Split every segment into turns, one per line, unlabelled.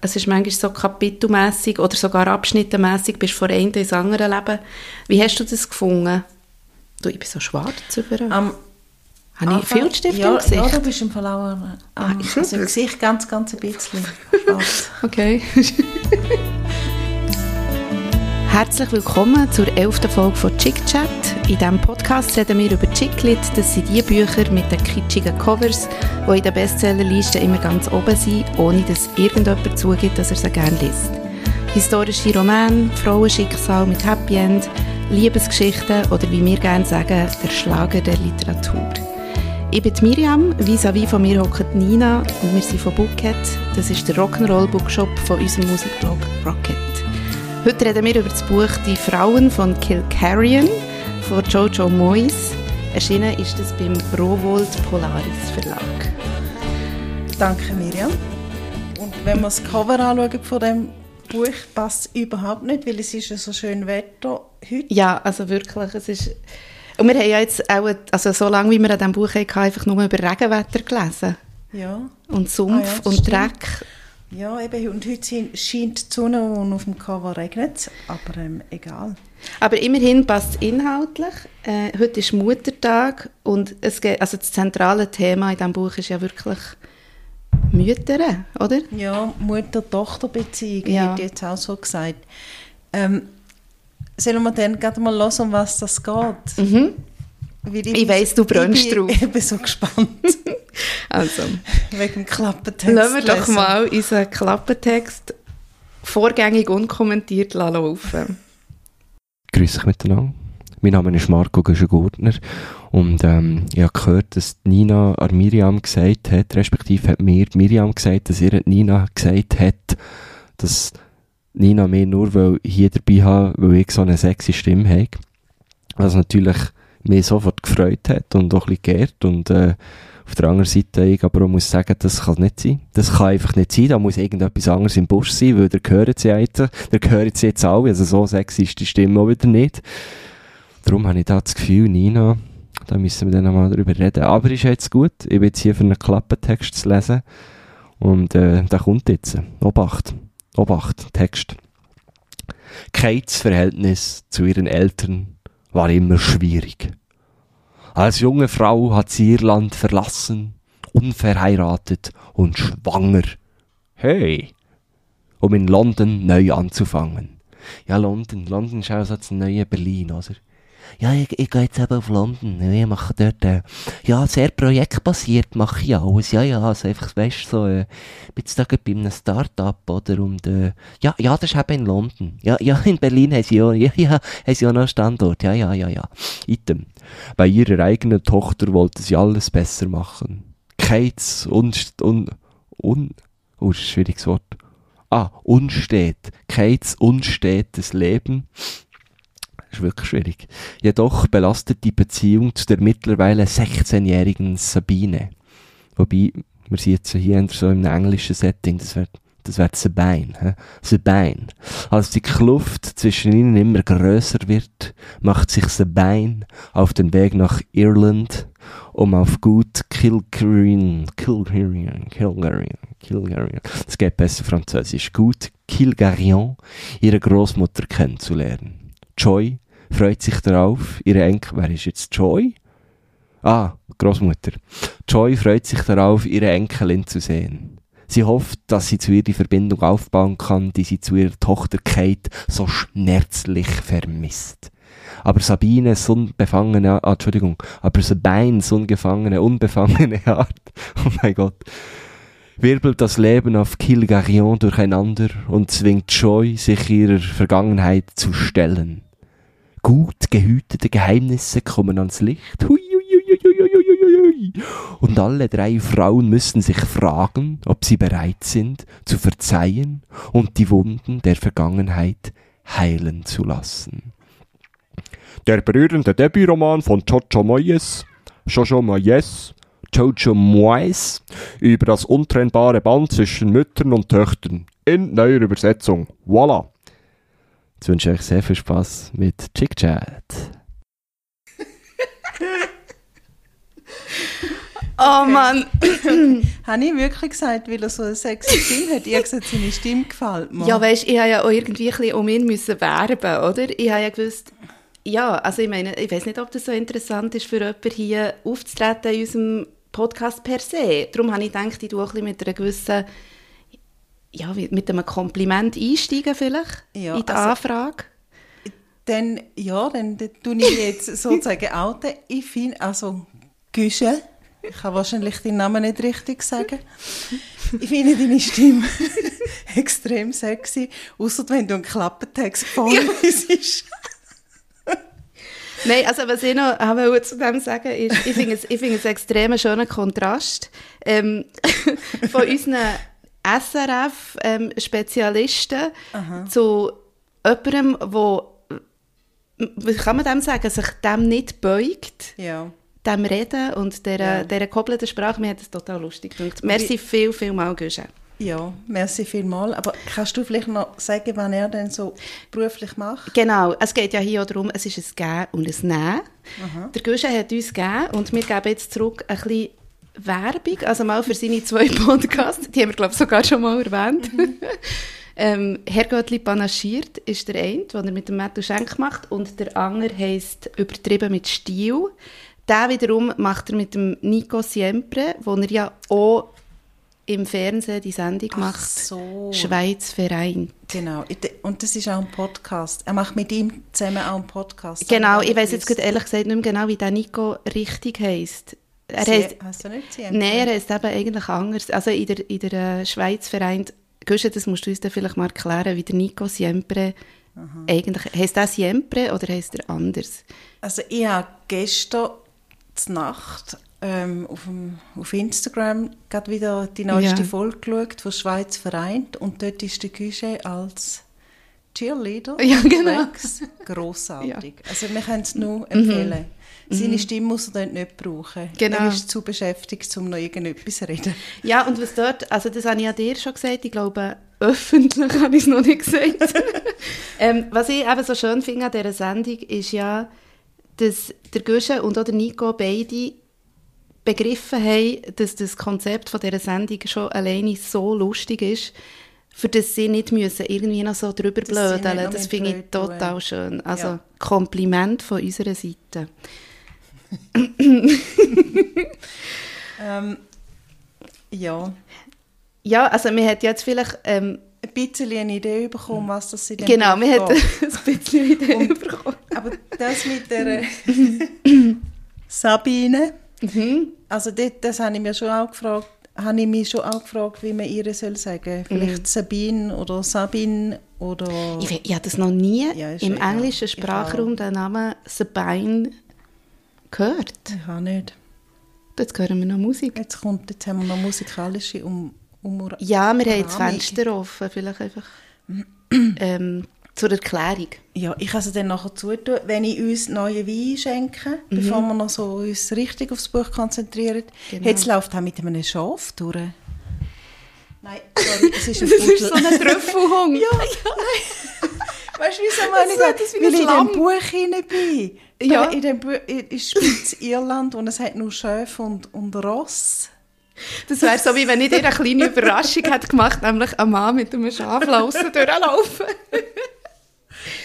Es ist manchmal so kapitelmässig oder sogar abschnittenmässig, bist von einem ins andere Leben. Wie hast du das gefunden? Du, ich bin so schwarz über.
Am
Habe ich viel Stift
ja,
im Gesicht?
Ja, du bist im auch am, am,
ist
also im? Gesicht ganz, ganz ein bisschen schwarz.
Okay. Herzlich willkommen zur elften Folge von Chick Chat. In diesem Podcast reden wir über Chicklit. Das sind die Bücher mit den kitschigen Covers, die in den Bestsellerlisten immer ganz oben sind, ohne dass irgendjemand zugibt, dass er sie gerne liest. Historische Romane, Frauenschicksal mit Happy End, Liebesgeschichten oder wie wir gerne sagen, der Schlager der Literatur. Ich bin Miriam, vis-à-vis von mir hockt Nina und wir sind von Bookhead. Das ist der Rock'n'Roll-Bookshop von unserem Musikblog Rocket. Heute reden wir über das Buch Die Frauen von Kilcarrion von Jojo Moyes. Erschienen ist das beim Rowold Polaris Verlag.
Danke, Miriam. Und wenn wir das Cover anschauen von dem Buch, passt es überhaupt nicht, weil es ist ja so schön Wetter heute.
Ja, also wirklich, es ist... Und wir haben ja jetzt auch, also so lange wie wir an diesem Buch hatten, einfach nur über Regenwetter gelesen.
Ja,
Und Sumpf
Ah ja,
und
stimmt.
Dreck.
Ja eben. Und heute scheint die Sonne und auf dem Cover regnet aber ähm, egal.
Aber immerhin passt es inhaltlich. Äh, heute ist Muttertag und es geht, also das zentrale Thema in diesem Buch ist ja wirklich Mütter, oder?
Ja, Mutter-Tochter-Beziehung,
Ja.
hätte jetzt auch so gesagt. Ähm, sollen wir dann gerade mal hören, um was das geht?
Mhm. Ich weiss, du brennst
ich bin,
drauf.
Ich bin so gespannt,
Also,
wegen dem Klappentext
lassen wir doch
lesen.
mal unseren Klappentext vorgängig unkommentiert laufen.
Grüß euch miteinander. Mein Name ist Marco Göschen-Gurtner und ähm, ich habe gehört, dass Nina an Miriam gesagt hat, respektive hat mir Miriam gesagt, dass ihr Nina gesagt hat, dass Nina mir nur weil hier dabei haben, weil ich so eine sexy Stimme habe. Was natürlich mich sofort gefreut hat und auch ein bisschen geehrt und äh, auf der anderen Seite ich aber auch muss sagen, das kann nicht sein. Das kann einfach nicht sein. Da muss irgendetwas anderes im Busch sein, weil der gehört sie jetzt, der gehört sie jetzt alle. Also so sexy ist die Stimme auch wieder nicht. Darum habe ich da das Gefühl, Nina, da müssen wir dann nochmal drüber reden. Aber ist jetzt gut. Ich bin jetzt hier für einen Klappentext zu lesen. Und äh, der kommt jetzt. Obacht. Obacht. Text. Kates Verhältnis zu ihren Eltern war immer schwierig. Als junge Frau hat sie ihr Land verlassen, unverheiratet und schwanger. Hey! Um in London neu anzufangen. Ja, London. London ist auch so das neue Berlin, oder? Ja, ich, ich gehe jetzt eben auf London. Ich mache dort, äh, ja, sehr projektbasiert mache ich alles. Ja, ja, also einfach, weißt du, so, äh, bin jetzt da bei einem Start-up, oder? Und, äh, ja, ja, das ist eben in London. Ja, ja, in Berlin haben sie auch, ja, ja, haben sie auch noch einen Standort. Ja, ja, ja, ja. Item. Bei ihrer eigenen Tochter wollte sie alles besser machen. Kates unst, un, un, oh, das ist ein schwieriges Wort. Ah, unstet. Kates unstetes Leben. Ist wirklich schwierig. Jedoch belastet die Beziehung zu der mittlerweile 16-jährigen Sabine. Wobei, wir sind jetzt hier so im englischen Setting, das wird das wird Sabine, hä? Sabine. Als die Kluft zwischen ihnen immer größer wird, macht sich Sabine auf den Weg nach Irland, um auf gut Kilgarrion, Kilgarrion, Kilgarrion, Kilgarrion, das geht besser französisch, gut Kilgarrion, ihre Großmutter kennenzulernen. Joy freut sich darauf, ihre Enkel, wer ist jetzt Joy? Ah, Großmutter. Joy freut sich darauf, ihre Enkelin zu sehen. Sie hofft, dass sie zu ihr die Verbindung aufbauen kann, die sie zu ihrer Tochter Kate so schmerzlich vermisst. Aber Sabines unbefangene, ah, Entschuldigung, aber Sabines ungefangene, unbefangene Art, oh mein Gott, wirbelt das Leben auf Kilgarion durcheinander und zwingt Joy, sich ihrer Vergangenheit zu stellen. Gut gehütete Geheimnisse kommen ans Licht. Hui. Und alle drei Frauen müssen sich fragen, ob sie bereit sind, zu verzeihen und die Wunden der Vergangenheit heilen zu lassen. Der berührende Debütroman von Jojo Moyes, Jojo Moyes, Jojo Moyes, über das untrennbare Band zwischen Müttern und Töchtern. In neuer Übersetzung. Voila! Jetzt wünsche ich euch sehr viel Spaß mit Chick Chat.
Oh Mann!
Habe ich wirklich gesagt, weil er so eine sexy Stimme hat? Ich habe gesagt, seine Stimme gefällt mir.
Ja, weißt, ich habe ja auch irgendwie ein bisschen um ihn müssen werben, oder? Ich habe ja gewusst, ja, also ich meine, ich weiß nicht, ob das so interessant ist für jemanden hier aufzutreten in unserem Podcast per se. Darum habe ich gedacht, ich tue auch ein bisschen mit einer gewissen, ja, mit einem Kompliment einsteigen vielleicht
Ja,
in die
also-
Anfrage.
Dann, ja, dann tue ich jetzt sozusagen outen. Ich finde, also, Güsche, ich kann wahrscheinlich deinen Namen nicht richtig sagen. Ich finde deine Stimme extrem sexy, außer wenn du einen Klappentext vorliest.
Nein, also was ich noch wollte zu dem sagen ist, ich finde es, ich finde es einen extrem schönen Kontrast ähm, von unseren SRF-Spezialisten zu jemandem, der, wie kann man dem sagen, sich dem nicht beugt,
Ja.
dem Reden und dieser,
Ja.
dieser gekoppelten Sprache. Mir hat es total lustig gedacht. Merci viel, viel mal, Güsche.
Ja, merci vielmals. Aber kannst du vielleicht noch sagen, was er denn so beruflich macht?
Genau, es geht ja hier auch darum, es ist ein Geben und ein Nehmen. Der Güsche hat uns gegeben und wir geben jetzt zurück ein bisschen Werbung, also mal für seine zwei Podcasts, die haben wir glaube ich sogar schon mal erwähnt. ähm, Herr Göttli panaschiert ist der eine, den er mit dem Matthew Schenk macht und der andere heisst «Übertrieben mit Stil». Der wiederum macht er mit dem Nico Siempre, wo er ja auch im Fernsehen die Sendung
Ach
macht
so.
«Schweiz vereint».
Genau. Und das ist auch ein Podcast. Er macht mit ihm zusammen auch einen Podcast.
Genau, ich weiß jetzt gerade ehrlich gesagt nicht mehr genau, wie der Nico richtig heisst. Er
Sie-
heisst,
Heisst er nicht Sie?
nein, er heisst eben eigentlich anders. Also in der, in der äh, Schweiz vereint, Guschen, das musst du uns dann vielleicht mal erklären, wie der Nico Siempre eigentlich, heisst der Siempre oder heisst er anders?
Also ich habe gestern zur Nacht ähm, auf, dem, auf Instagram gerade wieder die neueste
Ja.
Folge geschaut von Schweiz vereint und dort ist der Güsche als Cheerleader
Ja, genau.
Grossartig. Also wir können es nur empfehlen. Seine Stimme muss er dort nicht brauchen.
Mhm. Genau.
Er ist zu beschäftigt, um noch irgendetwas zu reden.
Ja, und was dort, also das habe ich ja dir schon gesagt, ich glaube, öffentlich habe ich es noch nicht gesagt. ähm, was ich eben so schön finde an dieser Sendung, ist ja, dass der Guschen und auch der Nico beide begriffen haben, dass das Konzept von dieser Sendung schon alleine so lustig ist, für das sie nicht müssen irgendwie noch so drüber blödeln. Das
mit
finde ich total schön. Also
Ja.
Kompliment von unserer Seite.
Ähm, ja,
Ja, also wir hätten jetzt vielleicht... Ähm,
ein bisschen eine Idee bekommen, was das in dem
genau, wir hätten ein bisschen Idee
Und-
bekommen.
Aber das mit der Sabine,
Mhm.
also das, das habe ich mir schon auch gefragt, habe ich mich schon auch gefragt, wie man ihr soll sagen. Vielleicht Sabine oder Sabine oder...
Ich, ich habe das noch nie
Ja,
im englischen Sprachraum den Namen Sabine gehört.
Ich habe nicht.
Jetzt hören wir noch Musik.
Jetzt, kommt, jetzt haben wir noch musikalische um, um
Ja, wir haben
Rahmung.
Fenster offen, vielleicht einfach ähm, zur Erklärung.
Ja, ich kann sie dann nachher zutun, wenn ich uns neue Wein schenke, bevor wir noch so uns richtig aufs Buch konzentrieren.
Genau.
Jetzt läuft auch mit einem Schaf durch. Nein, sorry, es ist ein
Das ist so ein Trüffelhung.
Ja, Weißt du, wieso meine ich
Das
das? Weil ich in dem Buch hinein bin.
Ja.
In dem Buch ist Spitz Irland und es hat nur Schäfe und, und Ross.
Das wäre so, wie wenn ich dir eine kleine Überraschung hätte gemacht, nämlich ein Mann mit einem Schaflausen durchlaufen.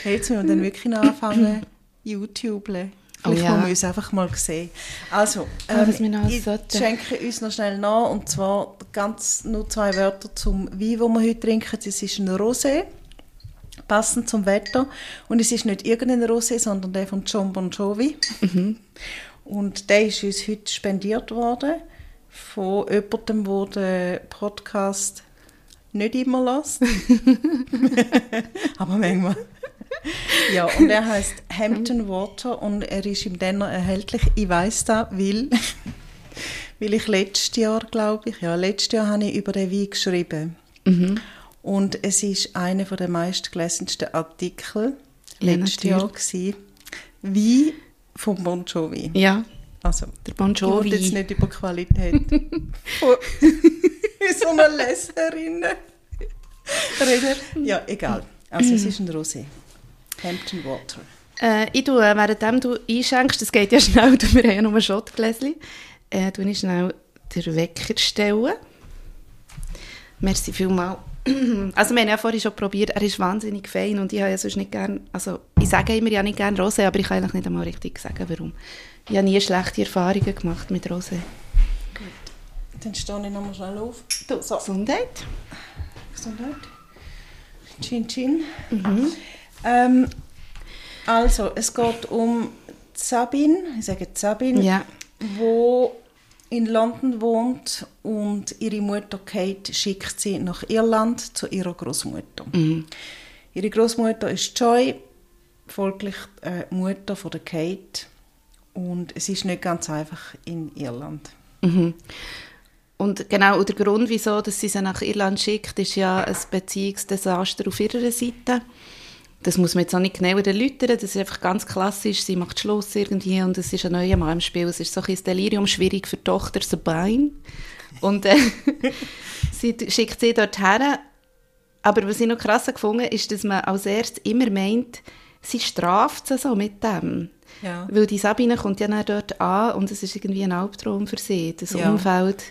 Hey, jetzt müssen wir dann wirklich anfangen, YouTube. Vielleicht
Oh ja.
wir uns einfach mal sehen. Also,
Ah, wir noch
ich
sollten.
schenke uns noch schnell nach und zwar ganz nur zwei Wörter zum Wein, den wir heute trinken. Es ist ein Rosé, passend zum Wetter. Und es ist nicht irgendein Rosé, sondern der von John Bon Jovi.
Mhm.
Und der ist uns heute spendiert worden von jemandem, der den Podcast nicht immer lässt. Aber manchmal. Ja, und er heißt Hampton Water und er ist im Denner erhältlich. Ich weiß das, weil, weil ich letztes Jahr, glaube ich, ja, letztes Jahr habe ich über den Wein geschrieben.
Mhm.
Und es ist einer der meistgelesensten Artikel
Ja,
letztes Jahr gewesen. Wein von Bon Jovi.
Ja,
Also,
der Bon
ich will jetzt
Jovi.
nicht über die Qualität von so einer Leserin reden. Ja, egal. Also es ist ein Rosé. Hampton Water.
Äh, ich tue, währenddem du einschenkst, das geht ja schnell, du- wir haben ja nur Schottgläschen, äh, tue ich schnell den Wecker stellen. Merci vielmals. Also wir haben ja vorhin schon probiert, er ist wahnsinnig fein und ich habe ja sonst nicht gern, also ich sage immer, ja nicht gerne Rosé, aber ich kann eigentlich nicht einmal richtig sagen, warum. Ich habe nie schlechte Erfahrungen gemacht mit Rosé.
Dann stehe ich nochmal schnell auf.
Du, so. Gesundheit.
Gesundheit. Chin Chin. Ähm, also, es geht um Sabine, ich sage Sabine,
Ja.
wo in London wohnt und ihre Mutter Kate schickt sie nach Irland zu ihrer Großmutter. Ihre Großmutter ist Joy, folglich äh, Mutter von der Kate und es ist nicht ganz einfach in Irland.
Und genau, und der Grund, wieso dass sie sie nach Irland schickt, ist ja ein Beziehungsdesaster auf ihrer Seite. Das muss man jetzt auch nicht genauer erläutern, das ist einfach ganz klassisch, sie macht Schluss irgendwie und es ist ein neuer Mann im Spiel. Es ist so ein bisschen Delirium schwierig für die Tochter Sabine. Und äh, sie schickt sie dorthin. Aber was ich noch krasser gefunden ist, dass man als erstes immer meint, sie straft sie so mit dem.
Ja.
Weil die Sabine kommt ja dann dort an und es ist irgendwie ein Albtraum für sie, das
Ja.
Umfeld.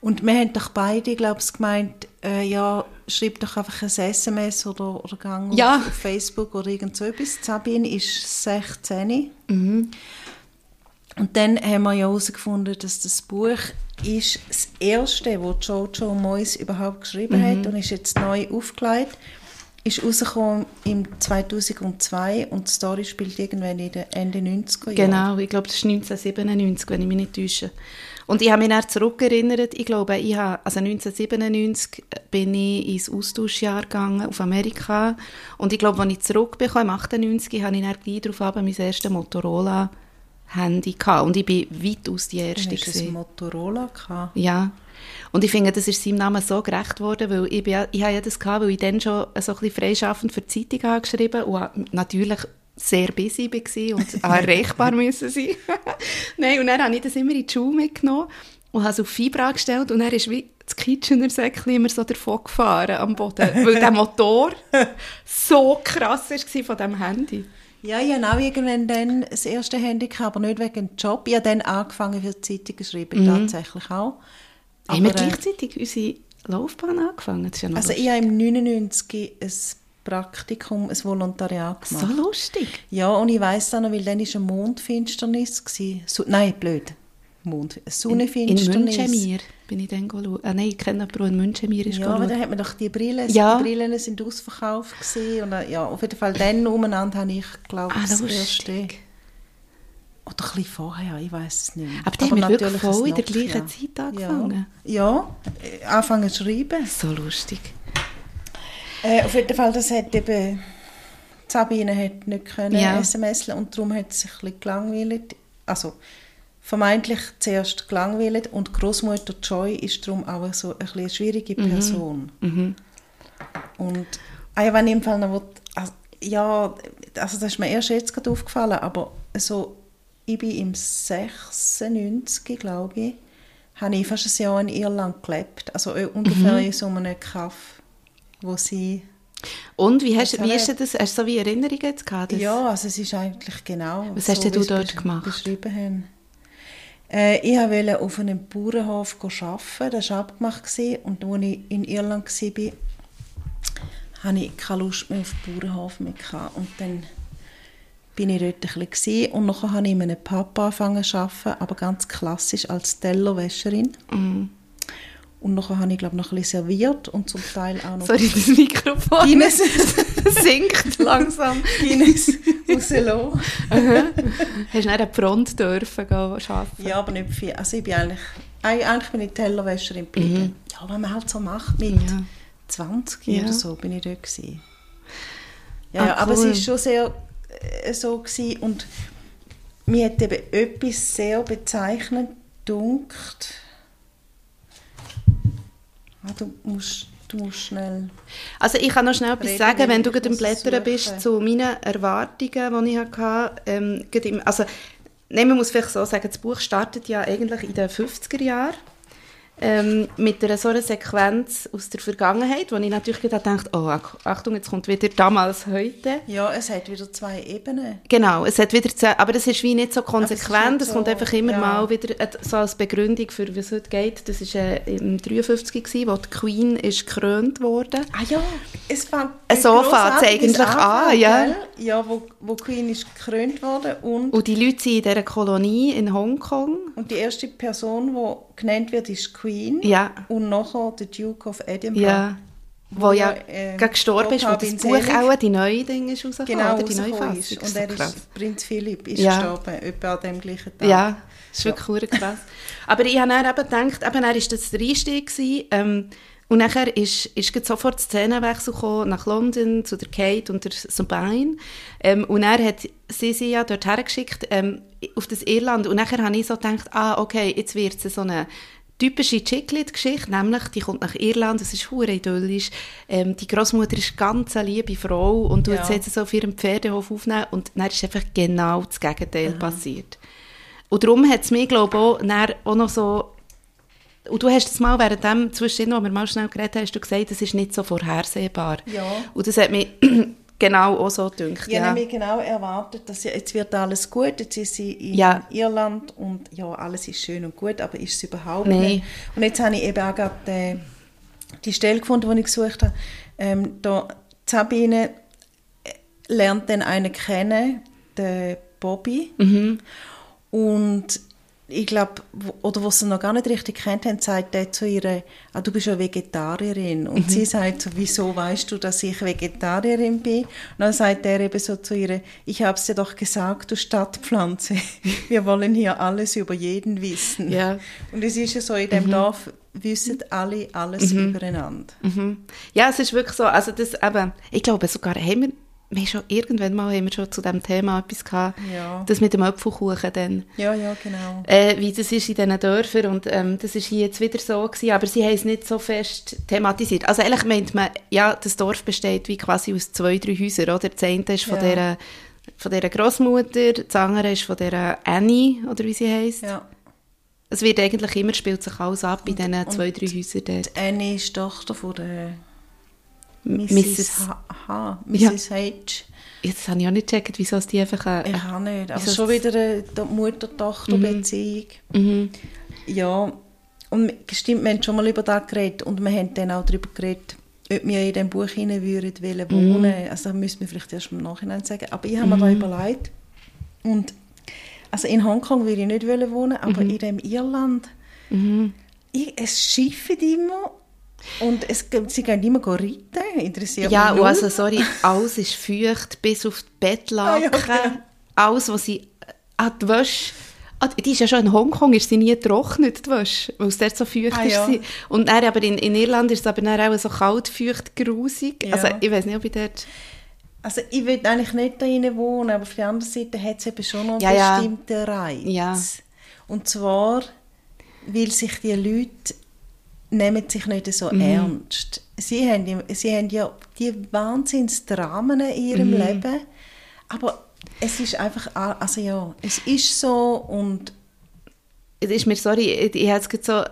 Und wir haben doch beide, glaube ich, gemeint, äh, ja, schreib doch einfach ein SMS oder, oder gang
Ja.
auf, Facebook oder irgend so etwas. Sabine ist 16.
Mhm.
Und dann haben wir ja herausgefunden, dass das Buch ist das erste, das Jojo Moyes überhaupt geschrieben
Mhm.
hat und ist jetzt neu aufgelegt. Ist rausgekommen im 2002 und die Story spielt irgendwann in den Ende 90er Jahren.
Genau, ich glaube, das ist 1997, wenn ich mich nicht täusche. Und ich habe mich dann zurückerinnert, ich glaube, ich habe, also 1997 bin ich ins Austauschjahr gegangen auf Amerika und ich glaube, als ich zurückbekam, im 98, habe ich dann gleich darauf mein erstes Motorola-Handy gehabt und ich bin weitaus die Erste
hast du ein
gewesen.
Motorola gehabt.
Ja. Und ich finde, das ist seinem Namen so gerecht worden, weil ich, bin, ich habe ja das gehabt, weil ich dann schon so ein bisschen freischaffend für die Zeitung habe geschrieben und natürlich sehr busy war und auch erreichbar müssen sein. Nein, und dann habe ich das immer in die Schule mitgenommen und habe es auf Fibra gestellt und dann ist wie das Kitchener Säckchen immer so davon gefahren am Boden, weil der Motor so krass war von diesem Handy.
Ja, ich habe auch irgendwann dann das erste Handy gehabt, aber nicht wegen dem Job. Ich habe dann angefangen für die Zeitung geschrieben, tatsächlich auch.
Mhm. haben wir
Aber, äh,
gleichzeitig unsere Laufbahn angefangen? Ja
Also ich
lustig.
habe im 99 ein Praktikum, ein Volontariat
so
gemacht.
lustig.
Ja, und ich weiss dann noch, weil dann war eine Mondfinsternis. So, nein, blöd. Mond, eine
In
Sonnenfinsternis.
Münchemir bin ich dann schauen. Ah, nein, ich kenne jemanden, der in Münchemir ist
Ja, aber dann hat man doch die Brillen,
Ja.
die Brillen sind ausverkauft gewesen. Und, äh, ja, auf jeden Fall dann umeinander habe ich, glaube
Ah,
das
lustig.
erste... Oder ein bisschen vorher, ich weiß es nicht mehr.
Aber die haben wir wirklich voll in der gleichen Zeit angefangen.
Ja, ja äh, anfangen zu schreiben.
So lustig.
Äh, auf jeden Fall, das hat eben... Sabine hat nicht können
Ja.
SMS und darum hat sie sich ein bisschen gelangweilt. Also vermeintlich zuerst gelangweilt und Großmutter Joy ist darum auch so ein bisschen eine schwierige Person.
Mhm.
Und ah ja, wenn ich im Fall noch will, also, ja, also das ist mir erst jetzt gerade aufgefallen, aber so, ich bin im 96, glaube ich, habe ich fast ein Jahr in Irland gelebt, also äh, ungefähr in so einem Kaff, wo sie,
Und wie, hast, wie
hat
ist denn das? Hast du so wie Erinnerungen jetzt gehabt?
ja, also es ist eigentlich genau
Was hast denn
wie
du dort gemacht?
beschrieben haben. Äh, ich wollte auf einem Bauernhof arbeiten, das war abgemacht. Und als ich in Irland war, hatte ich keine Lust mehr auf den Bauernhof mehr. Und dann bin ich dort ein bisschen und nachher habe ich in einem Pub angefangen zu arbeiten, aber ganz klassisch als Tellerwäscherin.
Mhm.
Und nachher habe ich, glaube noch ein bisschen serviert und zum Teil auch noch
Sorry, das Mikrofon
Guinness,
sinkt langsam.
Guinness rauslassen.
Hast du dann eine Front dürfen gehen arbeiten?
Ja, aber nicht viel. Also ich bin eigentlich, eig- eigentlich bin ich Tellerwäscherin geblieben. Ja, was man halt so macht mit
Mhm. Ja.
20
Ja.
oder so, bin ich dort gewesen. Ja,
Ah,
ja, aber es
cool.
ist schon sehr äh, so gewesen und mir hat eben etwas sehr bezeichnend dunkt. Ah, du musst, du musst schnell.
Also ich kann noch schnell etwas sagen, wenn du gerade im Blättern bist, zu meinen Erwartungen, die ich hatte. Ähm, im, also, nein, man muss vielleicht so sagen, das Buch startet ja eigentlich in den 50er Jahren. Ähm, mit einer so einer Sequenz aus der Vergangenheit, wo ich natürlich gedacht dachte, oh, Achtung, jetzt kommt wieder damals heute.
Ja, es hat wieder zwei Ebenen.
Genau, es hat wieder, zwei, aber das ist wie nicht so konsequent, es
so,
kommt einfach immer
ja.
mal wieder äh, so als Begründung für, wie es heute geht. Das war äh, im 53 gewesen, wo die Queen ist gekrönt wurde.
Ah ja, es fängt
So fängt es eigentlich an, ja.
Ja, wo, wo Queen ist gekrönt worden und,
Und die Leute sind in dieser Kolonie in Hongkong.
und die erste Person, die genannt wird, ist Queen.
Ja.
Und nachher der Duke of Edinburgh.
Ja. Wo ja,
äh,
gestorben ist, wo das Buch
selig.
auch die neue Dinge ist rausgekommen,
Genau,
oder die neue Fassung.
Und er
krass.
ist, Prinz Philipp ist
Ja.
gestorben, etwa an dem gleichen Tag.
Ja, das ist wirklich verdammt krass. Aber ich habe dann eben gedacht, eben, dann war das der Einstieg. Ähm, und nachher ist, ist sofort der Szenenwechsel gekommen nach London zu der Kate und der Sabine. Ähm, und er hat sie, sie ja dort hergeschickt, ähm, auf das Irland. Und nachher habe ich so gedacht, ah, okay, jetzt wird es so eine typische Chiclet-Geschichte, nämlich die kommt nach Irland, es ist hure idyllisch, ähm, die Großmutter ist ganz eine liebe Frau und du
Ja.
sie so auf ihrem Pferdehof aufnehmen und dann ist einfach genau das Gegenteil passiert. Und darum hat es mir, glaube ich, auch, auch noch so... Und du hast es mal während dem Zwischendrin, wo wir mal schnell geredet haben, hast du gesagt, das ist nicht so vorhersehbar.
Ja.
Und das hat mich genau auch so gedacht.
Ich habe
Ja.
nämlich genau erwartet, dass jetzt wird alles gut, jetzt ist sie in
Ja.
Irland und ja, alles ist schön und gut, aber ist es überhaupt
Nein.
nicht. Und jetzt habe ich eben auch gerade die, die Stelle gefunden, die ich gesucht habe. Ähm, da, Sabine äh, lernt dann einen kennen, den Bobby.
Mhm.
Und ich glaube, oder was sie noch gar nicht richtig kennt haben, sagt er zu ihr, ah, du bist ja Vegetarierin. Und
Mhm.
sie sagt so, wieso weißt du, dass ich Vegetarierin bin? Und dann sagt er eben so zu ihr, ich habe es dir doch gesagt, du Stadtpflanze. Wir wollen hier alles über jeden wissen.
Ja.
Und es ist ja so, in dem Dorf wissen alle alles übereinander.
Mhm. Ja, es ist wirklich so, also das eben, ich glaube sogar, haben wir, wir haben schon irgendwann mal haben wir schon zu diesem Thema etwas gehabt,
Ja.
das mit dem Apfelkuchen dann,
Ja, ja, genau.
äh, wie das ist in diesen Dörfern und ähm, das ist hier jetzt wieder so gewesen, aber sie haben es nicht so fest thematisiert. Also eigentlich meint man, ja, das Dorf besteht wie quasi aus zwei, drei Häusern, oder? Das eine ist von
Ja.
dieser von dieser Großmutter, das andere ist von dieser Annie, oder wie sie heisst.
Ja.
Es wird eigentlich immer, spielt sich alles ab in diesen zwei, drei Häusern dort.
Annie ist Tochter von der
Mrs.
Mrs. H. H.
Ja.
Mrs. H.
Jetzt habe ich auch nicht gecheckt, wieso es die einfach... Äh,
Ich auch nicht. Aber
Wieso
schon wieder eine die Mutter-Tochter-Beziehung.
mhm.
Ja, und stimmt, wir haben schon mal über das geredet und wir haben dann auch darüber geredet, ob wir in diesem Buch hinein würden wollen wohnen. Also das müssen wir vielleicht erst im Nachhinein sagen. Aber ich habe mir da überlegt und also in Hongkong würde ich nicht wollen wohnen, aber in dem Irland, ich, es schifft immer und es, sie gehen immer reiten, interessiert
Ja,
mich
und
null.
also, sorry, alles ist feucht, bis auf die Bettlaken.
Ah, ja.
Alles, was sie... Ah, die Wäsche... Ah, die ist ja schon in Hongkong, ist sie nie getrocknet, die Wäsche, weil es dort so feucht
Ah,
ist.
ja.
Und dann, aber in, in Irland ist es aber dann auch so kalt, feucht, grusig.
Ja.
Also ich weiß nicht, ob ich dort...
Also ich will eigentlich nicht da rein wohnen, aber auf der anderen Seite hat es eben schon noch einen
Ja, ja.
bestimmten Reiz.
Ja.
Und zwar, weil sich die Leute nehmen sich nicht so
Mhm.
ernst. Sie haben, ja- sie haben ja die Wahnsinnsdramen in ihrem
Mhm.
Leben, aber es ist einfach, also ja, es ist so und
Es ist mir, sorry, ich, habe gerade so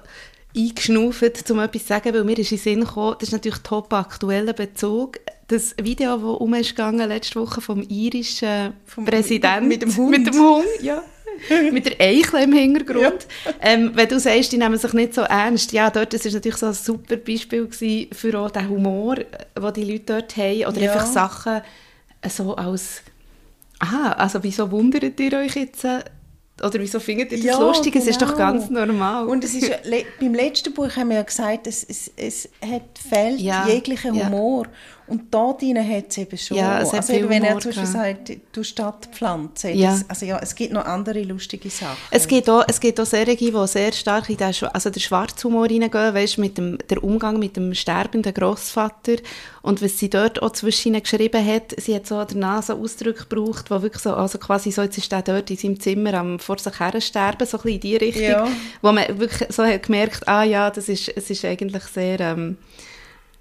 eingeschnauft, um etwas zu sagen, weil mir ist in den Sinn gekommen, das ist natürlich top aktueller Bezug. Das Video, das um ist gegangen letzte Woche vom irischen
Vom-
Präsidenten.
mit dem Hund.
Mit dem Hund, ja. mit der Eichel im Hintergrund. Ähm, wenn du sagst, die nehmen sich nicht so ernst, ja, dort, das ist natürlich so ein super Beispiel für auch den Humor, den die Leute dort haben, oder
Ja.
einfach Sachen so als, aha, also wieso wundert ihr euch jetzt, äh, oder wieso findet ihr das
Ja,
lustig? Es ist doch
genau.
ganz normal.
Und es ist, ja- le beim letzten Buch haben wir ja gesagt, es, es, es hat, fehlt
Ja,
jeglicher
ja.
Und da drin hat es eben schon.
Ja, es
also eben, wenn er zum Beispiel sagt, du Stadtpflanze.
Ja.
Das, also ja, es gibt noch andere lustige Sachen.
Es gibt auch, es gibt auch Serien, die sehr stark in den, also den Schwarzhumor reingehen, weißt, mit dem der Umgang mit dem sterbenden Großvater und was sie dort auch zwischen ihnen geschrieben hat, sie hat so danach so Ausdrücke gebraucht, wo wirklich so, also quasi so, jetzt ist der dort in seinem Zimmer am vor sich her sterben, so ein bisschen in die Richtung,
Ja.
wo man wirklich so hat gemerkt, ah ja, das ist, es ist eigentlich sehr, ähm,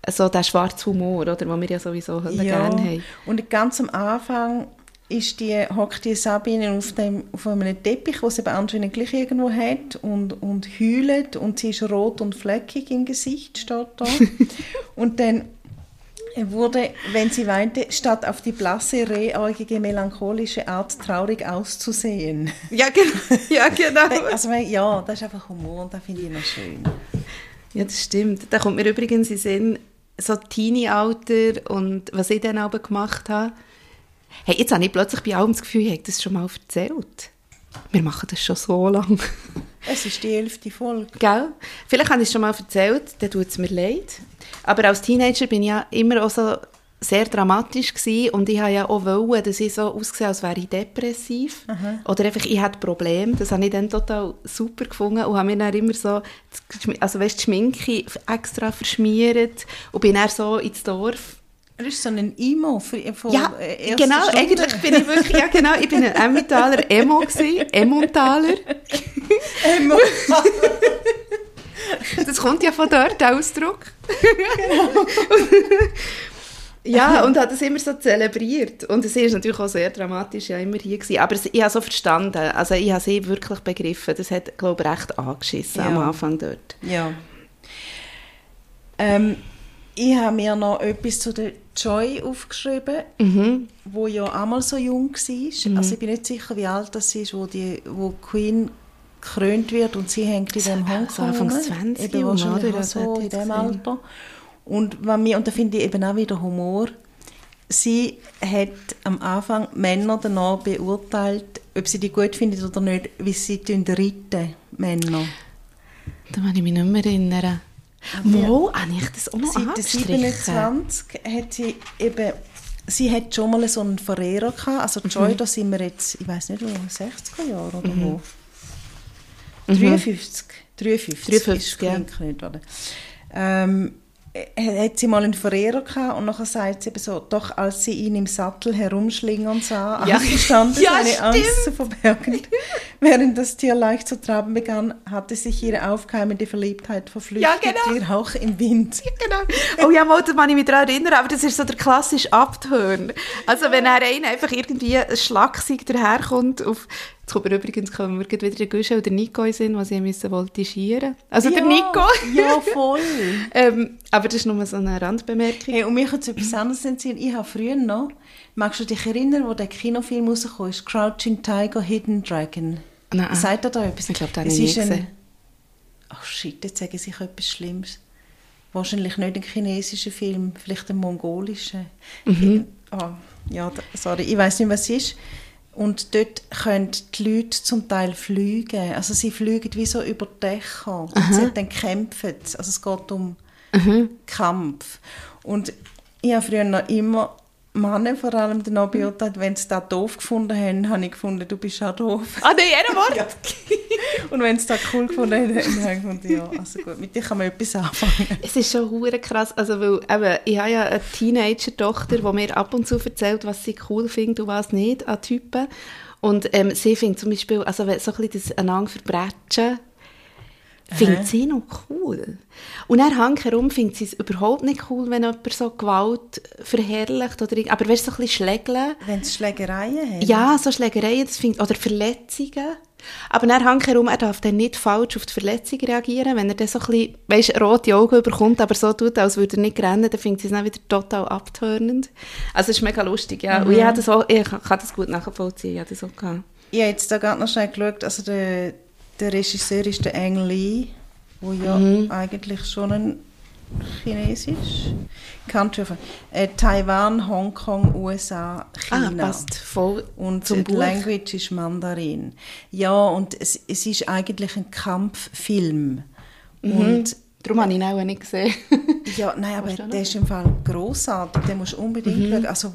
so der schwarze Humor, oder, den wir ja sowieso ja. gerne haben.
Und ganz am Anfang ist die, hockt die Sabine auf, dem, auf einem Teppich, wo sie aber anscheinend gleich irgendwo hat und, und heult und sie ist rot und fleckig im Gesicht, steht da. und dann wurde, wenn sie weinte, statt auf die blasse, rehäugige, melancholische Art traurig auszusehen.
Ja, genau. Ja, genau.
Also, ja, das ist einfach Humor und das finde ich noch schön.
Ja, das stimmt. Da kommt mir übrigens in den Sinn, so Teenie-Alter und was ich dann aber gemacht habe. Hey, jetzt habe ich plötzlich bei allem das Gefühl, ich habe das schon mal erzählt. Wir machen das schon so lange.
Es ist die elfte Folge.
Gell? Vielleicht habe ich es schon mal erzählt, dann tut es mir leid. Aber als Teenager bin ich ja immer auch so sehr dramatisch gewesen und ich habe ja auch wollen, dass ich so ausgesehen als wäre ich depressiv
Aha.
oder einfach ich hatte Probleme. Das habe ich dann total super gefunden und habe mir dann immer so, also weißt, die Schminke extra verschmiert und bin dann so ins Dorf
Du bist so ein Emo von, von
ja,
äh,
genau,
Stunde.
eigentlich bin ich wirklich, ja genau, ich bin ein Emmentaler Emo gewesen, Emmontaler.
Emo.
Das kommt ja von dort, der Ausdruck. ja, und hat das immer so zelebriert. Und es ist natürlich auch sehr dramatisch ja immer hier gewesen. Aber es- ich habe so verstanden, also ich habe sie wirklich begriffen. Das hat, glaube ich, recht angeschissen am
Ja.
Anfang dort.
Ja. Ähm, ich habe mir noch etwas zu der Joy aufgeschrieben,
Mhm.
wo ja einmal so jung war. Also ich bin nicht sicher, wie alt das ist, wo die wo Queen gekrönt wird und sie hängt in dem
So
Hongkong.
Anfangs
rum.
20
Eben wahrscheinlich
oder?
so in dem
gesehen.
Und, wenn wir, und da finde ich eben auch wieder Humor. Sie hat am Anfang Männer danach beurteilt, ob sie die gut findet oder nicht, wie sie reiten, Männer.
Da kann ich mich nicht mehr erinnern. Mo, habe ich das auch noch
Seit der
angestrichen?
27 hat sie eben, sie hat schon mal so einen Verehrer gehabt, also
Mhm.
Joy, da sind wir jetzt, ich weiß nicht wo, 60er Jahre oder wo? 53, 53,
53,
ist
ja.
nicht, oder? Ähm, äh, hat sie mal einen Verehrer gehabt und nachher sagt sie eben so, doch als sie ihn im Sattel herumschlingern sah,
Ja.
angestanden
Ja,
seine
stimmt.
Angst zu verbergen. Während das Tier leicht zu traben begann, hatte sich ihre aufkeimende Verliebtheit verflüchtet
Ja, genau.
wie Rauch im Wind.
Genau. Oh ja, mal, da kann ich mich daran erinnern, aber das ist so der klassische Abturn. Also wenn er einer einfach irgendwie ein Schlagsieg daherkommt auf... Jetzt kommt mir übrigens kommen wir wieder der Guschen oder der Nico in Sinn, was ich müssen voltigieren. Also der
Ja,
Nico.
Ja, voll.
ähm, aber das ist nur so eine Randbemerkung.
Hey, und mich hat es etwas anderes entsinnen. Ich habe früher noch, magst du dich erinnern, wo der Kinofilm rausgekommen ist? Crouching Tiger, Hidden Dragon.
Nein.
Sagt er da etwas?
Ich glaube, den habe ich nie gesehen.
Ach shit, jetzt sage ich etwas Schlimmes. Wahrscheinlich nicht ein chinesischer Film, vielleicht ein mongolischer.
Mhm.
Ah, ja, sorry, ich weiß nicht, was es ist. Und dort können die Leute zum Teil fliegen. Also sie fliegen wie so über Dächer. Und sie dann kämpfen. Also es geht um Kampf. Und ich habe früher noch immer Männer vor allem danach beurteilt, wenn sie das doof gefunden haben, habe ich gefunden, du bist auch doof.
Ah, nein, jedes Wort.
Und wenn sie das cool gefunden haben, habe ich gefunden, ja, also gut, mit dir kann man etwas anfangen.
Es ist schon hure krass, also weil eben, ich habe ja eine Teenager-Tochter, die mir ab und zu erzählt, was sie cool findet und was nicht an Typen. Und ähm, sie findet zum Beispiel, also so ein bisschen das einander verbrechen, findet sie noch cool. Und dann herum findet sie es überhaupt nicht cool, wenn jemand so Gewalt verherrlicht oder aber weißt du, so ein bisschen schlägeln.
Wenn sie Schlägereien haben.
Ja, so Schlägereien, das find, oder Verletzungen. Aber hängt herum, er darf dann nicht falsch auf die Verletzung reagieren. Wenn er dann so ein bisschen, weißt, rote Augen bekommt, aber so tut, als würde er nicht rennen, dann findet sie es dann wieder total abtörnend. Also es ist mega lustig, ja. Und ich, habe das auch, ich kann das gut nachvollziehen, ich habe das auch gehabt.
Ich habe jetzt da gerade noch schnell geschaut, also der, der Regisseur ist der Ang Lee, wo ja
Mhm.
eigentlich schon ein Chinesisch Country of, äh, Taiwan, Hongkong, USA,
Ah,
China.
passt voll
Und
zum
die
Buch.
Language ist Mandarin. Ja, und es, es ist eigentlich ein Kampffilm.
Mhm.
Und
Darum habe ich ihn auch nicht gesehen.
ja, nein, aber der ist im Fall grossartig. Den musst du unbedingt schauen. Also